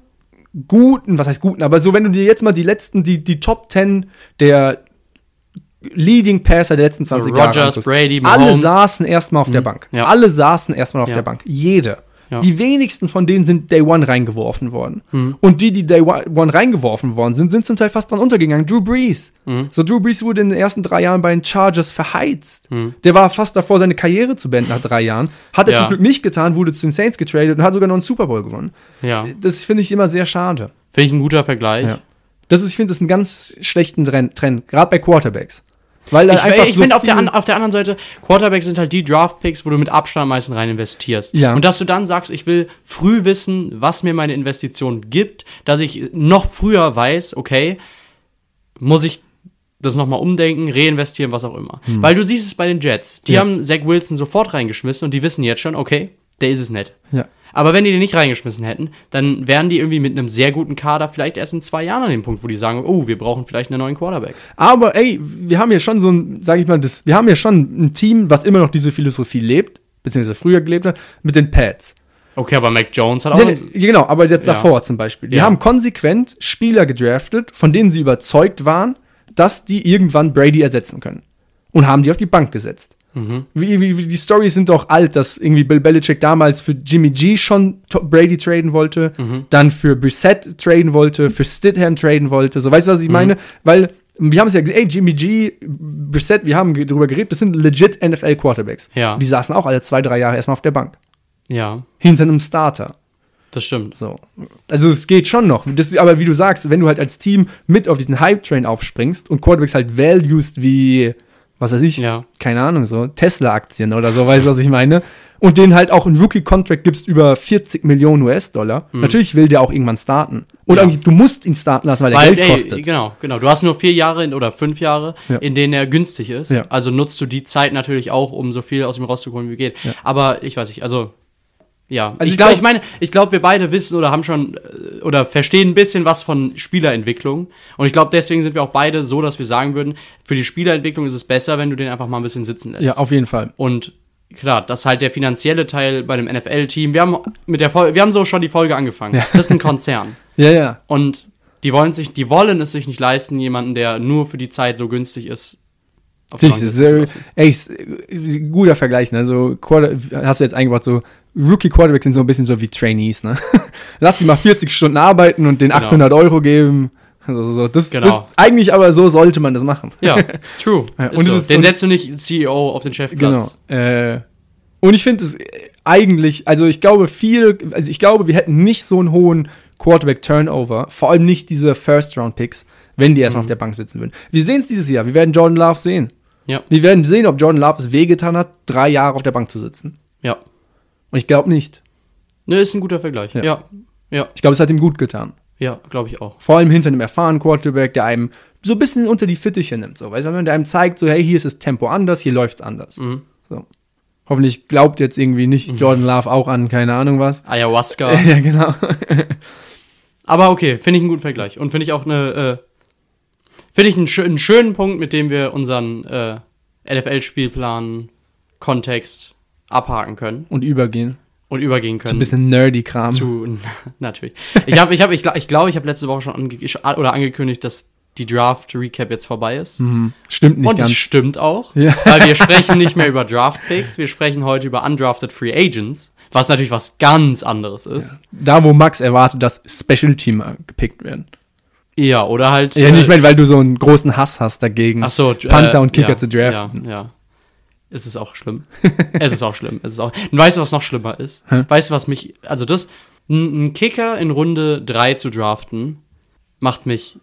guten, was heißt guten, aber so, wenn du dir jetzt mal die letzten, die, die Top 10 der Leading Passer der letzten 20 Jahre Rodgers, anguckst, Brady, alle Mahomes. saßen erstmal auf der Bank. ja. Alle saßen erstmal auf Ja. der Bank. Jeder. Ja. Die wenigsten von denen sind Day One reingeworfen worden. Mhm. Und die, die Day One reingeworfen worden sind, sind zum Teil fast dran untergegangen. Drew Brees. Mhm. So, Drew Brees wurde in den ersten drei Jahren bei den Chargers verheizt. Mhm. Der war fast davor, seine Karriere zu beenden nach drei Jahren. Hat er Ja. zum Glück nicht getan, wurde zu den Saints getradet und hat sogar noch einen Super Bowl gewonnen. Ja. Das finde ich immer sehr schade. Finde ich ein guter Vergleich. Ja. Das ist, ich finde, das ist ein ganz schlechten Trend, Trend gerade bei Quarterbacks. Weil Ich, einfach ich so finde auf der, auf der anderen Seite, Quarterbacks sind halt die Draft-Picks, wo du mit Abstand am meisten rein investierst. Ja. Und dass du dann sagst, ich will früh wissen, was mir meine Investition gibt, dass ich noch früher weiß, okay, muss ich das nochmal umdenken, reinvestieren, was auch immer. Weil du siehst es bei den Jets. Die Hm. Ja. haben Zach Wilson sofort reingeschmissen und die wissen jetzt schon, okay, der ist es nicht. Ja. Aber wenn die den nicht reingeschmissen hätten, dann wären die irgendwie mit einem sehr guten Kader vielleicht erst in zwei Jahren an dem Punkt, wo die sagen, oh, wir brauchen vielleicht einen neuen Quarterback. Aber ey, wir haben ja schon so ein, sag ich mal, das, wir haben ja schon ein Team, was immer noch diese Philosophie lebt, beziehungsweise früher gelebt hat, mit den Pads. Okay, aber Mac Jones hat auch. Nee, nee, genau, aber jetzt Ja. davor zum Beispiel. Die Ja. haben konsequent Spieler gedraftet, von denen sie überzeugt waren, dass die irgendwann Brady ersetzen können. Und haben die auf die Bank gesetzt. Mhm. Wie, wie, die Storys sind doch alt, dass irgendwie Bill Belichick damals für Jimmy G schon Brady traden wollte, Mhm. dann für Brissett traden wollte, für Stidham traden wollte. So, weißt du, was ich meine? Weil wir haben es ja gesehen, ey, Jimmy G, Brissett, wir haben drüber geredet, das sind legit NFL-Quarterbacks. Ja. Die saßen auch alle zwei, drei Jahre erstmal auf der Bank. Ja, Hinter einem Starter. das stimmt. So. Also es geht schon noch. Das aber wie du sagst, wenn du halt als Team mit auf diesen Hype-Train aufspringst und Quarterbacks halt valuest wie, was weiß ich, Ja. keine Ahnung, so Tesla-Aktien oder so, weißt du, was ich meine? Und denen halt auch einen Rookie-Contract gibst über 40 Millionen US-Dollar. Natürlich will der auch irgendwann starten. Und Mhm. Ja. du musst ihn starten lassen, weil er Weil, Geld ey, kostet. genau, genau. Du hast nur vier Jahre in, oder fünf Jahre, Ja. in denen er günstig ist. Also nutzt du die Zeit natürlich auch, um so viel aus ihm rauszuholen, wie geht. Aber ich weiß nicht, also ja. Also ich glaube, glaub- ich meine, ich glaube, wir beide wissen oder haben schon äh, oder verstehen ein bisschen was von Spielerentwicklung. Und ich glaube, deswegen sind wir auch beide so, dass wir sagen würden, für die Spielerentwicklung ist es besser, wenn du den einfach mal ein bisschen sitzen lässt. Ja, auf jeden Fall. Und klar, das ist halt der finanzielle Teil bei dem NFL-Team. Wir haben mit der Folge, wir haben so schon die Folge angefangen. Ja. Das ist ein Konzern. *laughs* Ja, ja. Und die wollen sich, die wollen es sich nicht leisten, jemanden, der nur für die Zeit so günstig ist. auf die Das ist, äh, äh, guter Vergleich, ne? So, Quarter, hast du jetzt eingebaut, so Rookie-Quarterbacks sind so ein bisschen so wie Trainees, ne? *laughs* Lass die mal 40 Stunden arbeiten und den Genau. 800 Euro geben. Also, so, das, Genau. das, eigentlich aber so sollte man das machen. Ja, *laughs* true. Und so. ist- Den setzt du nicht CEO auf den Genau. Chefplatz. Äh, und ich finde es äh, eigentlich, also ich glaube viel, also ich glaube, wir hätten nicht so einen hohen Quarterback-Turnover, vor allem nicht diese First-Round-Picks, wenn die Mhm. erstmal auf der Bank sitzen würden. Wir sehen es dieses Jahr, wir werden Jordan Love sehen. Ja, Wir werden sehen, ob Jordan Love es wehgetan hat, drei Jahre auf der Bank zu sitzen. ja. Und ich glaube nicht. Ne, ist ein guter Vergleich. Ja. Ja, ja, Ich glaube, es hat ihm gut getan. ja, glaube ich auch. Vor allem hinter einem erfahrenen Quarterback, der einem so ein bisschen unter die Fittiche nimmt. So, weißt du, der einem zeigt, so, hey, hier ist das Tempo anders, hier läuft's anders. Mhm. So. Hoffentlich glaubt jetzt irgendwie nicht Jordan Love auch an, keine Ahnung was. Ayahuasca. *laughs* ja, genau. Aber okay, finde ich einen guten Vergleich. Und finde ich auch eine, äh, finde ich einen, schö einen schönen Punkt, mit dem wir unseren äh, NFL-Spielplan Kontext abhaken können Und übergehen. und übergehen Ein können. bisschen nerdy Kram. zu *laughs* natürlich. Ich habe, ich habe, ich glaube, ich, glaub, ich habe letzte Woche schon ange oder angekündigt, dass die Draft Recap jetzt vorbei ist. Mhm. Stimmt nicht Und ganz. stimmt auch, Ja. *laughs* weil wir sprechen nicht mehr über Draft Picks, wir sprechen heute über undrafted Free Agents, was natürlich was ganz anderes ist. Da, wo Max erwartet, dass Special Teamer gepickt werden. Ja, oder halt. Ja, äh, nicht mehr, weil du so einen großen Hass hast dagegen. So, Panther äh, und Kicker ja, zu draften. Ja, ja. Es ist auch schlimm. es ist auch schlimm. Es ist auch. Und weißt du, was noch schlimmer ist? Hä? Weißt du, was mich. Also, das. Ein Kicker in Runde 3 zu draften, macht mich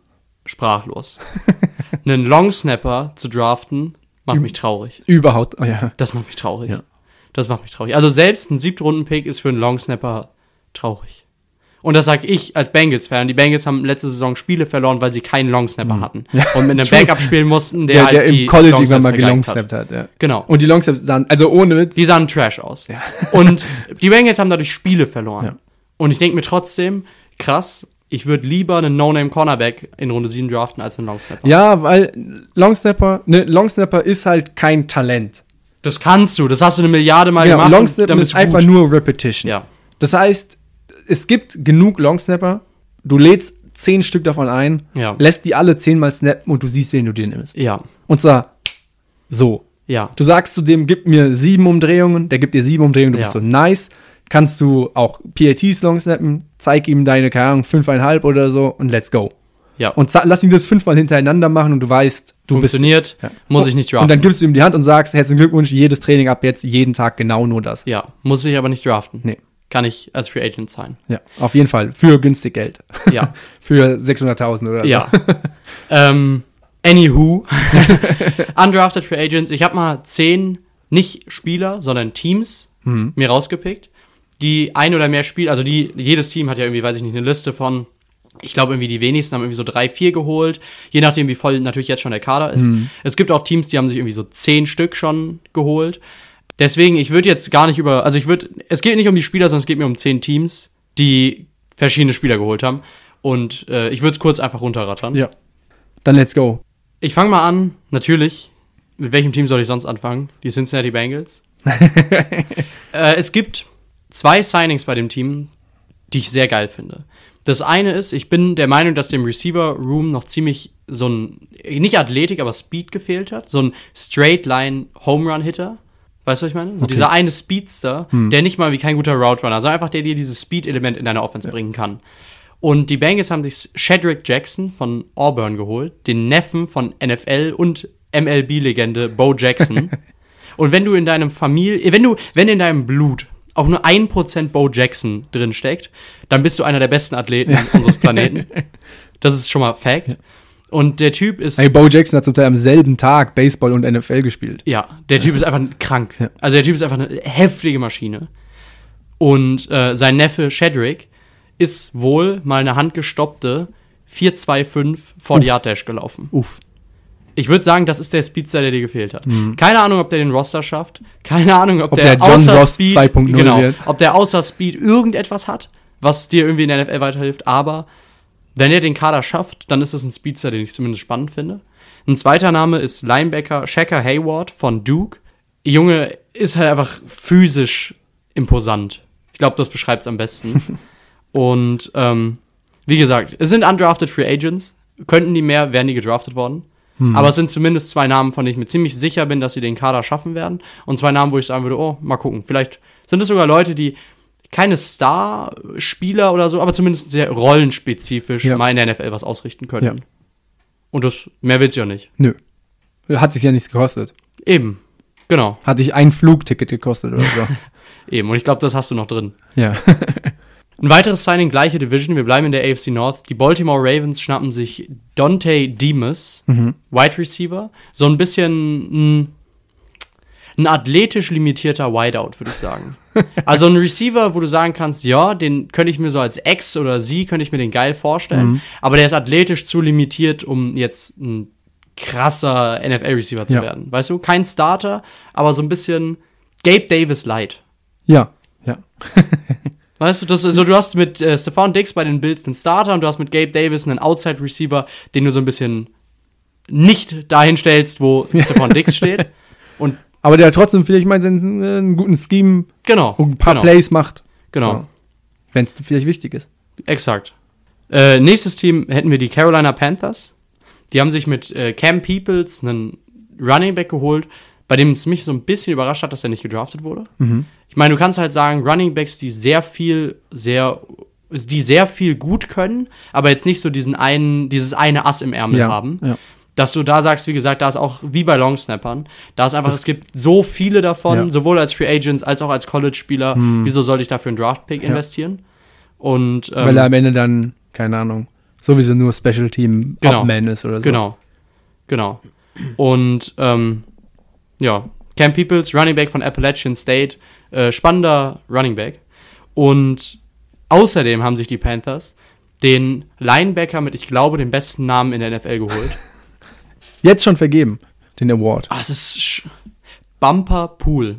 sprachlos. *laughs* Einen Longsnapper zu draften, macht mich traurig. Überhaupt, oh ja. Das macht mich traurig. Ja. Das macht mich traurig. Also, selbst ein Siebtrunden-Pick ist für einen Longsnapper traurig. Und das sag ich als Bengals-Fan. Die Bengals haben letzte Saison Spiele verloren, weil sie keinen Longsnapper hatten. Mhm. Ja, Und mit einem. *laughs* Backup spielen mussten, der, Der, halt der die im College irgendwann mal vergeigt hat. gelongsnappt hat. ja. Genau. Und die Longsnaps sahen, also ohne Witz, Die sahen trash aus. Ja. *laughs* Und die Bengals haben dadurch Spiele verloren. Und ich denke mir trotzdem, krass, ich würde lieber einen No-Name-Cornerback in Runde 7 draften als einen Longsnapper. Ja, weil Longsnapper, ne, Longsnapper ist halt kein Talent. Das kannst du, das hast du eine Milliarde Mal Genau, gemacht. Longsnapper ist einfach nur Repetition. Ja. Das heißt, es gibt genug Longsnapper, du lädst zehn Stück davon ein, Ja. lässt die alle zehnmal snappen und du siehst, wen du dir nimmst. Ja. Und zwar so. Ja. Du sagst zu dem, gib mir sieben Umdrehungen, der gibt dir sieben Umdrehungen, du Ja. bist so nice. Kannst du auch PATs longsnappen, zeig ihm deine, keine Ahnung, fünfeinhalb oder so und let's go. Ja. Und lass ihn das fünfmal hintereinander machen und du weißt, du Funktioniert, bist. muss ich nicht draften. Und dann gibst du ihm die Hand und sagst, herzlichen Glückwunsch, jedes Training ab jetzt, jeden Tag genau nur das. ja, muss ich aber nicht draften. Nee. Kann ich als Free Agent sein. Ja, auf jeden Fall. Für günstig Geld. Ja. *laughs* Für 600.000 oder Ja. ähm, anywho. *laughs* Undrafted Free Agents. Ich habe mal zehn, nicht Spieler, sondern Teams Mhm. mir rausgepickt, die ein oder mehr Spieler, also die, jedes Team hat ja irgendwie, weiß ich nicht, eine Liste von, ich glaube irgendwie die wenigsten haben irgendwie so drei, vier geholt, je nachdem, wie voll natürlich jetzt schon der Kader ist. Mhm. Es gibt auch Teams, die haben sich irgendwie so zehn Stück schon geholt. Deswegen, ich würde jetzt gar nicht über, also ich würde, es geht nicht um die Spieler, sondern es geht mir um zehn Teams, die verschiedene Spieler geholt haben. Und äh, ich würde es kurz einfach runterrattern. Ja. Dann let's go. Ich fange mal an, natürlich. Mit welchem Team soll ich sonst anfangen? Die Cincinnati Bengals. *laughs* äh, es gibt zwei Signings bei dem Team, die ich sehr geil finde. Das eine ist, ich bin der Meinung, dass dem Receiver Room noch ziemlich so ein, nicht Athletik, aber Speed gefehlt hat. So ein Straight Line Home Run Hitter. Weißt du, was ich meine? So Okay. dieser eine Speedster, der nicht mal wie kein guter Route Runner, sondern einfach der dir dieses Speed-Element in deine Offense bringen kann. Und die Bengals haben sich Shedrick Jackson von Auburn geholt, den Neffen von NFL und MLB-Legende Bo Jackson. *laughs* und wenn du in deinem Familie, wenn du, wenn in deinem Blut auch nur ein Prozent Bo Jackson drin steckt, dann bist du einer der besten Athleten unseres Planeten. *laughs* Das ist schon mal Fact. Und der Typ ist. Hey, Bo Jackson hat zum Teil am selben Tag Baseball und NFL gespielt. Ja, der Typ ist einfach krank. Also der Typ ist einfach eine heftige Maschine. Und äh, sein Neffe Shedrick ist wohl mal eine handgestoppte 425 40 Yard Dash gelaufen. Uff. Ich würde sagen, das ist der Speedster, der dir gefehlt hat. Keine Ahnung, ob der den Roster schafft. Keine Ahnung, ob, Ob der, der John außer Ross Speed 2.0 genau, wird. ob der außer Speed irgendetwas hat, was dir irgendwie in der NFL weiterhilft. Aber wenn er den Kader schafft, dann ist es ein Speedster, den ich zumindest spannend finde. Ein zweiter Name ist Linebacker Shaka Hayward von Duke. Junge ist halt einfach physisch imposant. Ich glaube, das beschreibt es am besten. *laughs* Und ähm, wie gesagt, es sind undrafted Free Agents. Könnten die mehr, wären die gedraftet worden. Aber es sind zumindest zwei Namen, von denen ich mir ziemlich sicher bin, dass sie den Kader schaffen werden. Und zwei Namen, wo ich sagen würde, oh, mal gucken. Vielleicht sind es sogar Leute, die keine Star-Spieler oder so, aber zumindest sehr rollenspezifisch Ja. mal in der NFL was ausrichten können. Ja. Und das, mehr will's ja nicht. Nö. Hat sich ja nichts gekostet. Eben. Genau. Hat dich ein Flugticket gekostet oder so. *laughs* Eben. Und ich glaube, das hast du noch drin. ja. *laughs* Ein weiteres Signing, gleiche Division, wir bleiben in der AFC North. Die Baltimore Ravens schnappen sich Dante Demas, Wide Receiver. So ein bisschen ein, ein athletisch limitierter Wideout, würde ich sagen. Also ein Receiver, wo du sagen kannst, ja, den könnte ich mir so als Ex oder sie, könnte ich mir den geil vorstellen. Aber der ist athletisch zu limitiert, um jetzt ein krasser NFL-Receiver zu Ja. werden. Weißt du, kein Starter, aber so ein bisschen Gabe Davis light. Ja. Ja. *laughs* Weißt du, das, also du hast mit äh, Stephon Diggs bei den Bills einen Starter und du hast mit Gabe Davis einen Outside Receiver, den du so ein bisschen nicht dahin stellst, wo Stephon Diggs steht. *laughs* Und Aber der trotzdem vielleicht mal einen, einen guten Scheme genau, und ein paar genau, Plays macht. genau, Wenn es vielleicht wichtig ist. exakt. Äh, nächstes Team hätten wir die Carolina Panthers. Die haben sich mit äh, Cam Peoples einen Running Back geholt, bei dem es mich so ein bisschen überrascht hat, dass er nicht gedraftet wurde. Ich meine, du kannst halt sagen, Running Backs, die sehr viel, sehr, die sehr viel gut können, aber jetzt nicht so diesen einen, dieses eine Ass im Ärmel Ja, haben. ja. Dass du da sagst, wie gesagt, da ist auch wie bei Longsnappern, da ist einfach, es gibt so viele davon, Ja. Hm. sowohl als Free Agents als auch als College-Spieler. Wieso sollte ich dafür einen Draft-Pick investieren? Und ähm, Weil er am Ende dann, keine Ahnung, sowieso nur Special Team Genau. Upman ist oder so. Genau. Genau. Und ähm, ja, Cam Peoples, Running Back von Appalachian State, äh, spannender Running Back. Und außerdem haben sich die Panthers den Linebacker mit, ich glaube, dem besten Namen in der NFL geholt. *laughs* Jetzt schon vergeben, den Award. Ah, es ist Bumper Pool.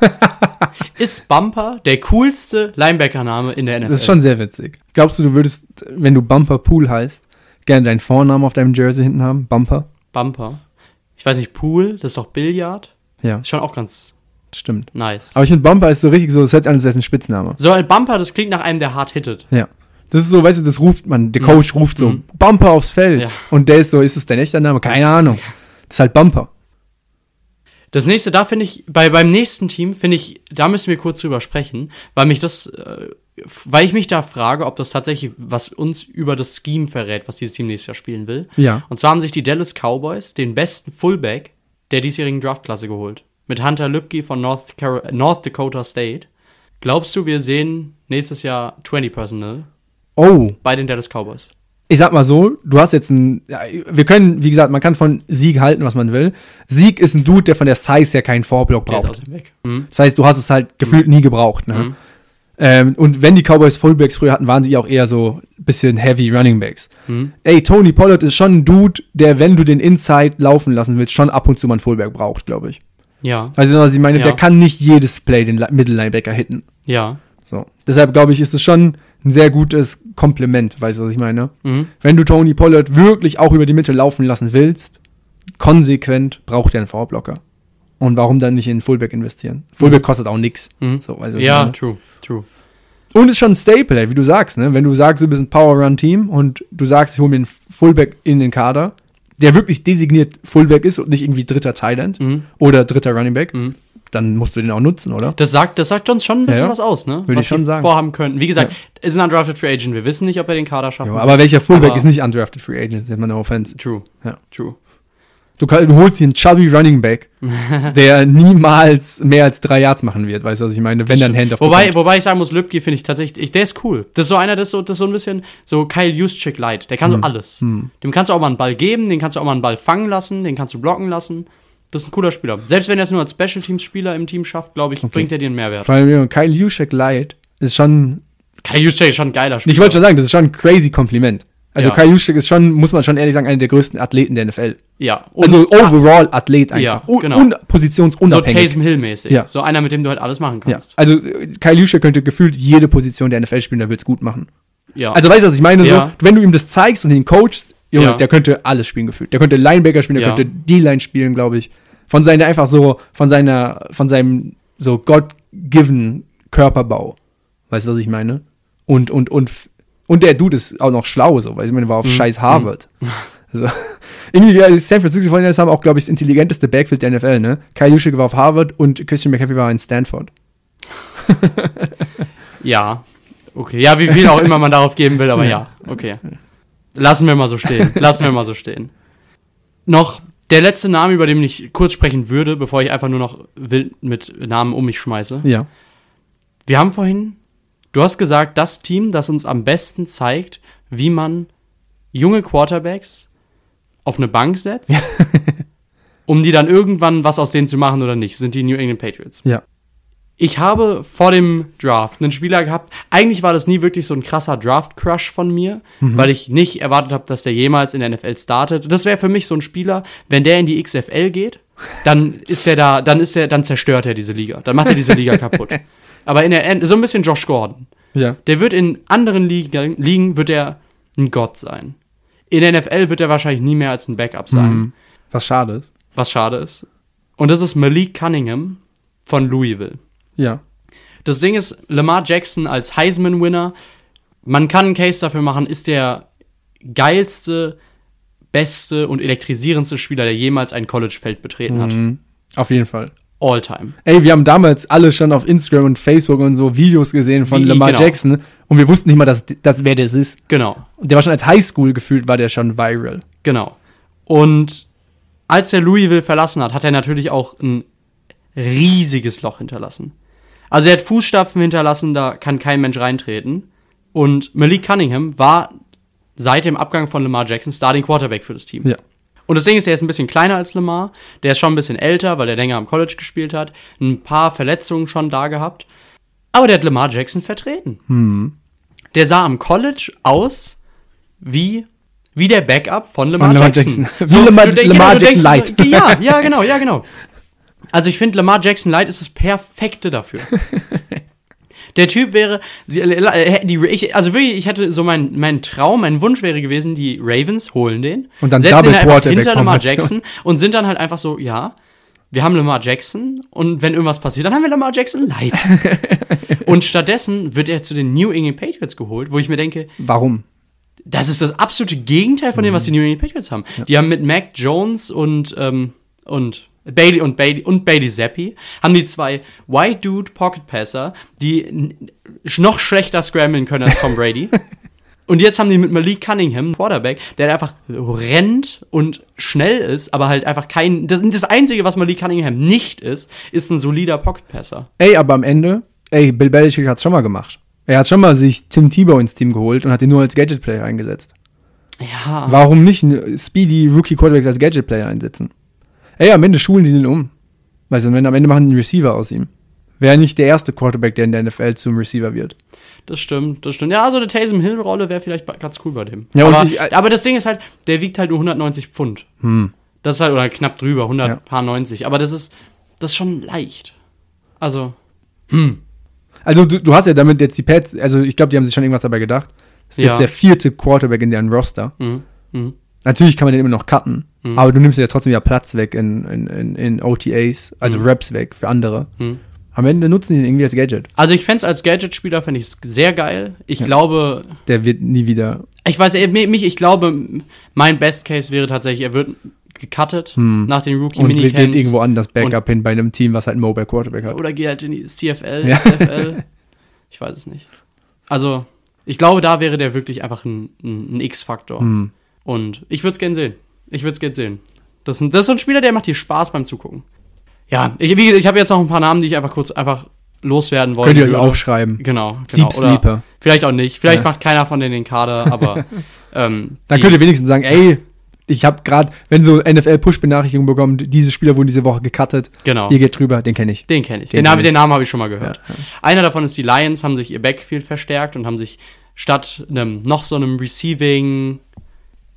*laughs* ist Bumper der coolste Linebacker-Name in der NFL? Das ist schon sehr witzig. Glaubst du, du würdest, wenn du Bumper Pool heißt, gerne deinen Vornamen auf deinem Jersey hinten haben? Bumper? Bumper. Ich weiß nicht, Pool, das ist doch Billard. Ja, Ist schon auch ganz stimmt. nice. Aber ich finde, Bumper ist so richtig so, es hört an, als wäre es ein Spitzname. So ein Bumper, das klingt nach einem, der hart hittet. Ja. Das ist so, weißt du, das ruft man, der Coach ruft so, Mhm. Bumper aufs Feld. Ja. Und der ist so, ist es dein echter Name? Keine Ahnung. Das ist halt Bumper. Das nächste, da finde ich, bei, beim nächsten Team finde ich, da müssen wir kurz drüber sprechen, weil mich das, äh, weil ich mich da frage, ob das tatsächlich was uns über das Scheme verrät, was dieses Team nächstes Jahr spielen will. Ja. Und zwar haben sich die Dallas Cowboys den besten Fullback der diesjährigen Draftklasse geholt. Mit Hunter Lübke von North, North Dakota State. Glaubst du, wir sehen nächstes Jahr 20 Personal Oh, bei den Dallas Cowboys? ich sag mal so, du hast jetzt ein, ja, wir können, wie gesagt, man kann von Sieg halten, was man will. Sieg ist ein Dude, der von der Size her keinen Vorblock braucht. aus dem Weg. Mhm. Das heißt, du hast es halt gefühlt nie gebraucht. Ne? Mhm. Ähm, und wenn die Cowboys Fullbacks früher hatten, waren die auch eher so ein bisschen heavy Running Backs. Mhm. Ey, Tony Pollard ist schon ein Dude, der, wenn du den Inside laufen lassen willst, schon ab und zu mal einen Fullback braucht, glaube ich. Ja, Also, was ich meine, Ja. der kann nicht jedes Play den Li- Mittellinebacker hitten. ja. So. Deshalb glaube ich, ist es schon ein sehr gutes Kompliment, weißt du, was ich meine? Mhm. Wenn du Tony Pollard wirklich auch über die Mitte laufen lassen willst, konsequent braucht er einen Vorblocker. Und warum dann nicht in Fullback investieren? Fullback kostet auch nichts. Mhm. So, also Ja, true, true. Und ist schon ein Staple, wie du sagst, ne? Wenn du sagst, du bist ein Power-Run-Team und du sagst, ich hole mir einen Fullback in den Kader, der wirklich designiert Fullback ist und nicht irgendwie dritter Thailand Mhm. oder dritter Running Back, Mhm. Dann musst du den auch nutzen, oder? Das sagt, das sagt uns schon ein bisschen Ja, ja. was aus, ne? Würde was ich schon sagen. vorhaben könnten. Wie gesagt, ist ein undrafted Free Agent. Wir wissen nicht, ob er den Kader schafft. Ja, aber welcher Fullback Aber- ist nicht undrafted Free Agent? Das ist immer eine Offense. True. Ja. True. Du, kann, du holst dir einen chubby Running Back, *laughs* der niemals mehr als drei Yards machen wird, weißt du, was ich meine? Wenn dann Hand auf Wobei, wobei ich sagen muss, Lübke finde ich tatsächlich, ich, der ist cool. Das ist so einer, das ist so, das ist so ein bisschen so Kyle Juszczyk light. Der kann Hm. so alles. Dem kannst du auch mal einen Ball geben, den kannst du auch mal einen Ball fangen lassen, den kannst du blocken lassen. Das ist ein cooler Spieler. Selbst wenn er es nur als Special Teams Spieler im Team schafft, glaube ich, bringt er dir einen Mehrwert. Vor allem Kyle Juszczyk Light ist schon, Kyle Juszczyk ist schon ein geiler Spieler. ich wollte schon sagen, das ist schon ein crazy Kompliment. Also Ja. Kyle Juszczyk ist schon, muss man schon ehrlich sagen, einer der größten Athleten der NFL. ja. Und Also overall Athlet einfach. Ja, genau. un so positionsunabhängig. Taysom Hill mäßig. Ja. So einer, mit dem du halt alles machen ja. kannst. Also äh, Kyle Juszczyk könnte gefühlt jede Position der NFL spielen, der wird es gut machen. Ja. Also weißt du, was ich meine? Ja. So, wenn du ihm das zeigst und ihn coachst, Junge, Ja. der könnte alles spielen gefühlt. Der könnte Linebacker spielen, der Ja. könnte D-Line spielen, glaube ich. Von seiner einfach so, von seiner, von seinem so God-given Körperbau. Weißt du, was ich meine? Und, und, und, und der Dude ist auch noch schlau, so, weil ich meine, war auf Mhm. scheiß Harvard. *laughs* Also, irgendwie, ja, die San Francisco 49ers haben auch, glaube ich, das intelligenteste Backfield der NFL, ne? Kyle Juszczyk war auf Harvard und Christian McCaffrey war in Stanford. *laughs* Ja. Okay. Ja, wie viel auch immer man darauf geben will, aber ja. Okay. Lassen wir mal so stehen. *laughs* Lassen wir mal so stehen. Noch der letzte Name, über den ich kurz sprechen würde, bevor ich einfach nur noch wild mit Namen um mich schmeiße. Ja. Wir haben vorhin, du hast gesagt, das Team, das uns am besten zeigt, wie man junge Quarterbacks auf eine Bank setzt, *laughs* um die dann irgendwann was aus denen zu machen oder nicht, sind die New England Patriots. Ja. Ich habe vor dem Draft einen Spieler gehabt. Eigentlich war das nie wirklich so ein krasser Draft-Crush von mir, weil ich nicht erwartet habe, dass der jemals in der NFL startet. Das wäre für mich so ein Spieler, wenn der in die XFL geht, dann ist der da, dann ist er, dann zerstört er diese Liga. Dann macht er diese Liga kaputt. *laughs* Aber in der so ein bisschen Josh Gordon. Ja. Der wird in anderen Ligen, Ligen wird er ein Gott sein. In der NFL wird er wahrscheinlich nie mehr als ein Backup sein, Mhm. Was schade ist. was schade ist. Und das ist Malik Cunningham von Louisville. Ja. Das Ding ist, Lamar Jackson als Heisman-Winner, man kann einen Case dafür machen, ist der geilste, beste und elektrisierendste Spieler, der jemals ein College-Feld betreten hat. Mhm. Auf jeden Fall. All time. Ey, wir haben damals alle schon auf Instagram und Facebook und so Videos gesehen von Wie- Lamar genau. Jackson und wir wussten nicht mal, dass, dass wer das ist. Genau, Und der war schon als Highschool gefühlt, war der schon viral. genau. Und als er Louisville verlassen hat, hat er natürlich auch ein riesiges Loch hinterlassen. Also er hat Fußstapfen hinterlassen, da kann kein Mensch reintreten. Und Malik Cunningham war seit dem Abgang von Lamar Jackson Starting Quarterback für das Team. Ja. Und das Ding ist, der ist ein bisschen kleiner als Lamar. Der ist schon ein bisschen älter, weil er länger am College gespielt hat. Ein paar Verletzungen schon da gehabt. Aber der hat Lamar Jackson vertreten. Der sah am College aus wie, wie der Backup von Lamar, Lamar Jackson. Jackson. Wie Lamar- du Lamar du Jackson denkst Light. So, ja, ja, genau, ja, genau. Also ich finde, Lamar Jackson Light ist das Perfekte dafür. *laughs* Der Typ wäre, die, äh, die, ich, also wirklich, ich hätte so mein, mein Traum, mein Wunsch wäre gewesen, die Ravens holen den, Und dann setzen Double ihn einfach hinter Lamar. Jackson *laughs* und sind dann halt einfach so, ja, wir haben Lamar Jackson und wenn irgendwas passiert, dann haben wir Lamar Jackson Light. *laughs* und stattdessen wird er zu den New England Patriots geholt, wo ich mir denke, Warum? das ist das absolute Gegenteil von dem, was die New England Patriots haben. Die haben mit Mac Jones und, ähm, und Bailey und Bailey und Bailey Zappi haben die zwei White Dude Pocket Passer, die noch schlechter scramblen können als Tom Brady. *laughs* und jetzt haben die mit Malik Cunningham einen Quarterback, der einfach rennt und schnell ist, aber halt einfach kein. Das, das Einzige, was Malik Cunningham nicht ist, ist ein solider Pocket Passer. Ey, aber am Ende, ey, Bill Belichick hat's schon mal gemacht. Er hat schon mal sich Tim Tebow ins Team geholt und hat ihn nur als Gadget-Player eingesetzt. Ja. Warum nicht einen Speedy Rookie Quarterbacks als Gadget-Player einsetzen? Ey, am Ende schulen die den um. Weißt du, wenn am Ende machen die einen Receiver aus ihm. Wäre nicht der erste Quarterback, der in der NFL zum Receiver wird. Das stimmt, das stimmt. Ja, also eine Taysom Hill-Rolle wäre vielleicht ganz cool bei dem. Ja, aber, ich- aber das Ding ist halt, der wiegt halt nur 190 Pfund. Hm. Das ist halt, oder knapp drüber, 100, Ja. paar 90. Aber das ist, das ist schon leicht. Also, Also du, du hast ja damit jetzt die Pets, also ich glaube, die haben sich schon irgendwas dabei gedacht. Das ist Ja. jetzt der vierte Quarterback in deren Roster. mhm, mhm. Natürlich kann man den immer noch cutten, Mhm. aber du nimmst ja trotzdem ja Platz weg in, in, in, in OTAs, also Mhm. Raps weg für andere. Hm. Am Ende nutzen die ihn irgendwie als Gadget. Also ich fände es als Gadget-Spieler, fände ich es sehr geil. Ich Ja. glaube, Der wird nie wieder. ich weiß, äh, mich, ich glaube, mein Best Case wäre tatsächlich, er wird gecuttet Hm. nach den Und wird, Rookie-Minicamps. wird irgendwo anders Backup hin bei einem Team, was halt einen Mobile Quarterback hat. Oder geht halt in die CFL, Ja. XFL. *laughs* Ich weiß es nicht. Also, ich glaube, da wäre der wirklich einfach ein, ein, ein X-Faktor. Hm. Und ich würde es gern sehen. Ich würde es gern sehen. Das ist, ein, das ist so ein Spieler, der macht dir Spaß beim Zugucken. Ja, ich, ich habe jetzt noch ein paar Namen, die ich einfach kurz einfach loswerden wollte. Könnt ihr euch aufschreiben. Genau, genau. Deep Oder Sleeper. vielleicht auch nicht. Vielleicht Ja. macht keiner von denen den Kader, aber *laughs* ähm, Dann könnt ihr wenigstens sagen, ey, ich habe gerade, wenn so NFL-Push-Benachrichtigungen bekommen, diese Spieler wurden diese Woche gecuttet, genau. ihr geht drüber, den kenne ich. Den kenne ich. Den Den, den Namen habe ich schon mal gehört. Ja, Einer davon ist die Lions, haben sich ihr Backfield verstärkt und haben sich statt einem noch so einem Receiving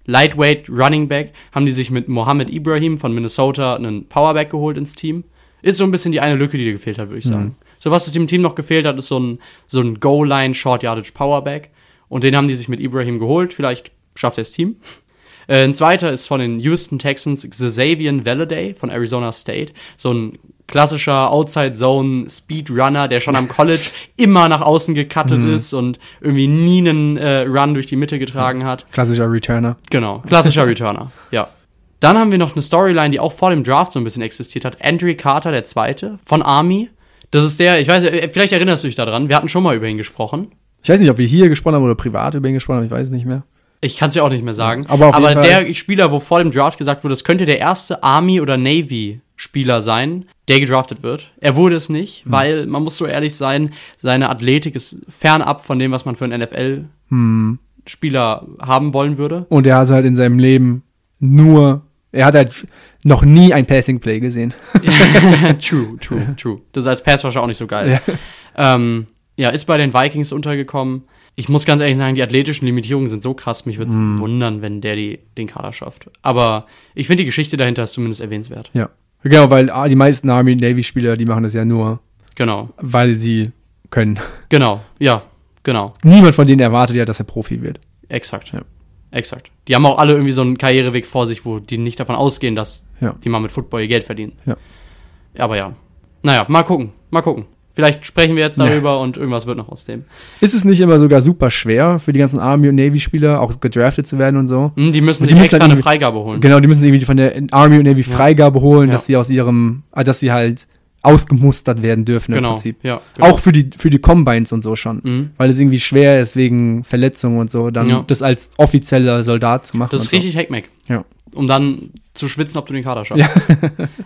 Lightweight Running Back, haben die sich mit Mohammed Ibrahim von Minnesota einen Powerback geholt ins Team. Ist so ein bisschen die eine Lücke, die dir gefehlt hat, würde ich sagen. So was dem Team noch gefehlt hat, ist so ein, so ein Goal-Line Short Yardage Powerback. Und den haben die sich mit Ibrahim geholt. Vielleicht schafft er das Team. Äh, ein zweiter ist von den Houston Texans Xavier Valladay von Arizona State. So ein klassischer Outside Zone Speedrunner, der schon am *laughs* College immer nach außen gecuttet ist und irgendwie nie einen äh, Run durch die Mitte getragen hat. Klassischer Returner. Genau, klassischer Returner, *laughs* ja. Dann haben wir noch eine Storyline, die auch vor dem Draft so ein bisschen existiert hat. Andrew Carter, der Zweite, von Army. Das ist der, ich weiß, äh, vielleicht erinnerst du dich daran, wir hatten schon mal über ihn gesprochen. Ich weiß nicht, ob wir hier gesprochen haben oder privat über ihn gesprochen haben, ich weiß es nicht mehr. Ich kann es ja auch nicht mehr sagen. Aber auf jeden der Spieler, wo vor dem Draft gesagt wurde, es könnte der erste Army- oder Navy-Spieler sein, der gedraftet wird. Er wurde es nicht, Hm. weil, man muss so ehrlich sein, seine Athletik ist fernab von dem, was man für einen NFL-Spieler haben wollen würde. Und er hat halt in seinem Leben nur, er hat halt noch nie ein Passing Play gesehen. *laughs* *laughs* true, true, true. Das ist als Passwasher auch nicht so geil. Ja. Ähm, ja, ist bei den Vikings untergekommen. Ich muss ganz ehrlich sagen, die athletischen Limitierungen sind so krass, mich würde es Hm. wundern, wenn der die, den Kader schafft. Aber ich finde die Geschichte dahinter ist zumindest erwähnenswert. Ja. Genau, weil ah, die meisten Army Navy Spieler, die machen das ja nur, Genau, weil sie können. genau, ja, genau, Niemand von denen erwartet ja, dass er Profi wird. exakt. Ja. Exakt. Die haben auch alle irgendwie so einen Karriereweg vor sich, wo die nicht davon ausgehen, dass Ja. die mal mit Football ihr Geld verdienen. Ja. Aber ja. Naja, mal gucken, mal gucken. Vielleicht sprechen wir jetzt Ja. darüber und irgendwas wird noch aus dem. Ist es nicht immer sogar super schwer für die ganzen Army und Navy Spieler auch gedraftet zu werden und so? Hm, die müssen Die sich müssen extra eine Freigabe holen. Genau, die müssen irgendwie von der Army und Navy Ja. Freigabe holen, Ja. dass sie aus ihrem, ah, dass sie halt ausgemustert werden dürfen im Genau, Prinzip. ja. Genau. Auch für die, für die Combines und so schon. Mhm. Weil es irgendwie schwer ist wegen Verletzungen und so, dann Ja. das als offizieller Soldat zu machen. Das ist und so. richtig Heckmeck. Ja. Um dann zu schwitzen, ob du den Kader schaffst.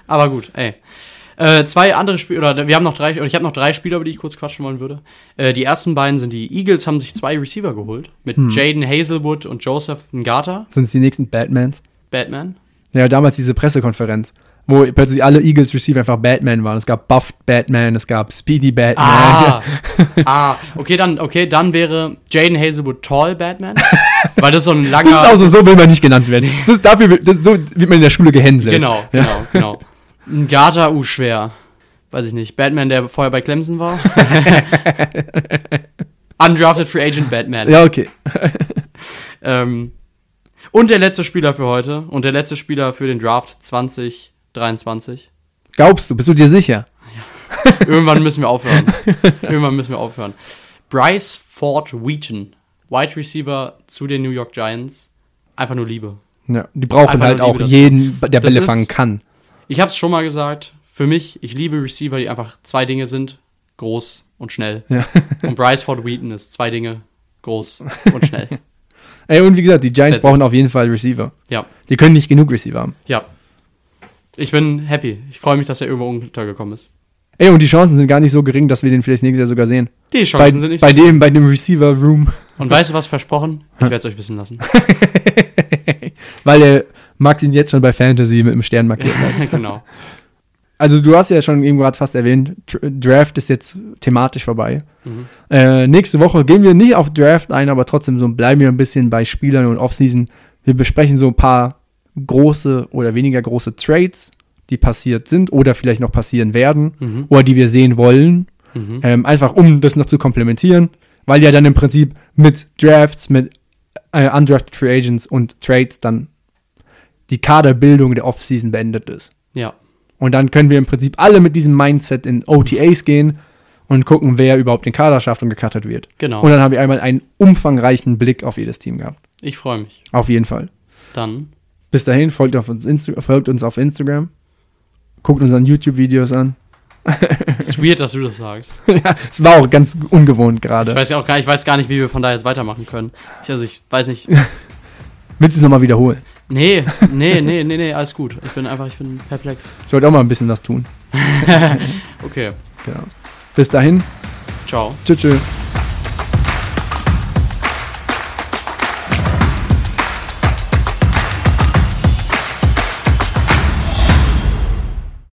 Aber gut, ey. Äh, zwei andere Spieler, oder wir haben noch drei, oder ich habe noch drei Spieler, über die ich kurz quatschen wollen würde. Äh, die ersten beiden sind die Eagles, haben sich zwei Receiver geholt. Mit Hm. Jaden Hazelwood und Joseph Ngata, Sind es die nächsten Batmans? Batman. Ja, damals diese Pressekonferenz, wo plötzlich alle Eagles Receiver einfach Batman waren. Es gab Buffed Batman, es gab Speedy Batman. Ah, *laughs* ah, okay, dann, okay, dann wäre Jaden Hazelwood Tall Batman, weil das so ein langer. Das ist auch so, so will man nicht genannt werden. *laughs* Das ist dafür, wird- das, so wird man in der Schule gehänselt. Genau, Ja. genau, genau. Ein Gata, uh, schwer. Weiß ich nicht. Batman, der vorher bei Clemson war. *laughs* Undrafted Free Agent Batman. Ja, okay. *laughs* Ähm, und der letzte Spieler für heute und der letzte Spieler für den Draft 2023. Glaubst du, bist du dir sicher? Irgendwann müssen wir aufhören. *laughs* Irgendwann müssen wir aufhören. Bryce Ford Wheaton, Wide Receiver zu den New York Giants. Einfach nur Liebe. Ja, die brauchen Einfach halt auch Liebe jeden, der Das Bälle fangen kann. Ich habe es schon mal gesagt. Für mich, ich liebe Receiver, die einfach zwei Dinge sind: groß und schnell. Ja. *laughs* Und Bryce Ford Wheaton ist zwei Dinge: groß und schnell. *laughs* Ey, und wie gesagt, die Giants That's it. brauchen auf jeden Fall Receiver. Ja, Die können nicht genug Receiver haben. ja. Ich bin happy. Ich freue mich, dass er irgendwo untergekommen ist. Ey, und die Chancen sind gar nicht so gering, dass wir den vielleicht nächstes Jahr sogar sehen. Die Bei, Chancen sind nicht bei dem, bei dem Receiver Room. Und weißt du was versprochen? Ich *laughs* werde es euch wissen lassen. Weil er mag ihn jetzt schon bei Fantasy mit dem Stern markiert. *laughs* genau. Also du hast ja schon eben gerade fast erwähnt, Dr- Draft ist jetzt thematisch vorbei. Mhm. Äh, nächste Woche gehen wir nicht auf Draft ein, aber trotzdem so bleiben wir ein bisschen bei Spielern und Offseason. Wir besprechen so ein paar große oder weniger große Trades, die passiert sind oder vielleicht noch passieren werden Mhm. oder die wir sehen wollen. Mhm. Ähm, einfach um das noch zu komplementieren, weil ja dann im Prinzip mit Drafts, mit äh, Undrafted Free Agents und Trades dann die Kaderbildung der Offseason beendet ist. Ja. Und dann können wir im Prinzip alle mit diesem Mindset in OTAs gehen und gucken, wer überhaupt den Kader schafft und gecuttet wird. Genau. Und dann haben wir einmal einen umfangreichen Blick auf jedes Team gehabt. Ich freue mich. Auf jeden Fall. Dann. Bis dahin, folgt, auf uns, folgt uns auf Instagram. Guckt unseren YouTube-Videos an. ist weird, dass du das sagst. *laughs* ja, es war auch ganz ungewohnt gerade. Ich weiß ja auch gar, ich weiß gar nicht, wie wir von da jetzt weitermachen können. Ich, also ich weiß nicht. *laughs* Willst du es nochmal wiederholen? Nee, nee, nee, nee, nee, alles gut. Ich bin einfach, ich bin perplex. Ich wollte auch mal ein bisschen was tun. *laughs* okay. Genau. Bis dahin. Ciao. Tschüss. tschüss.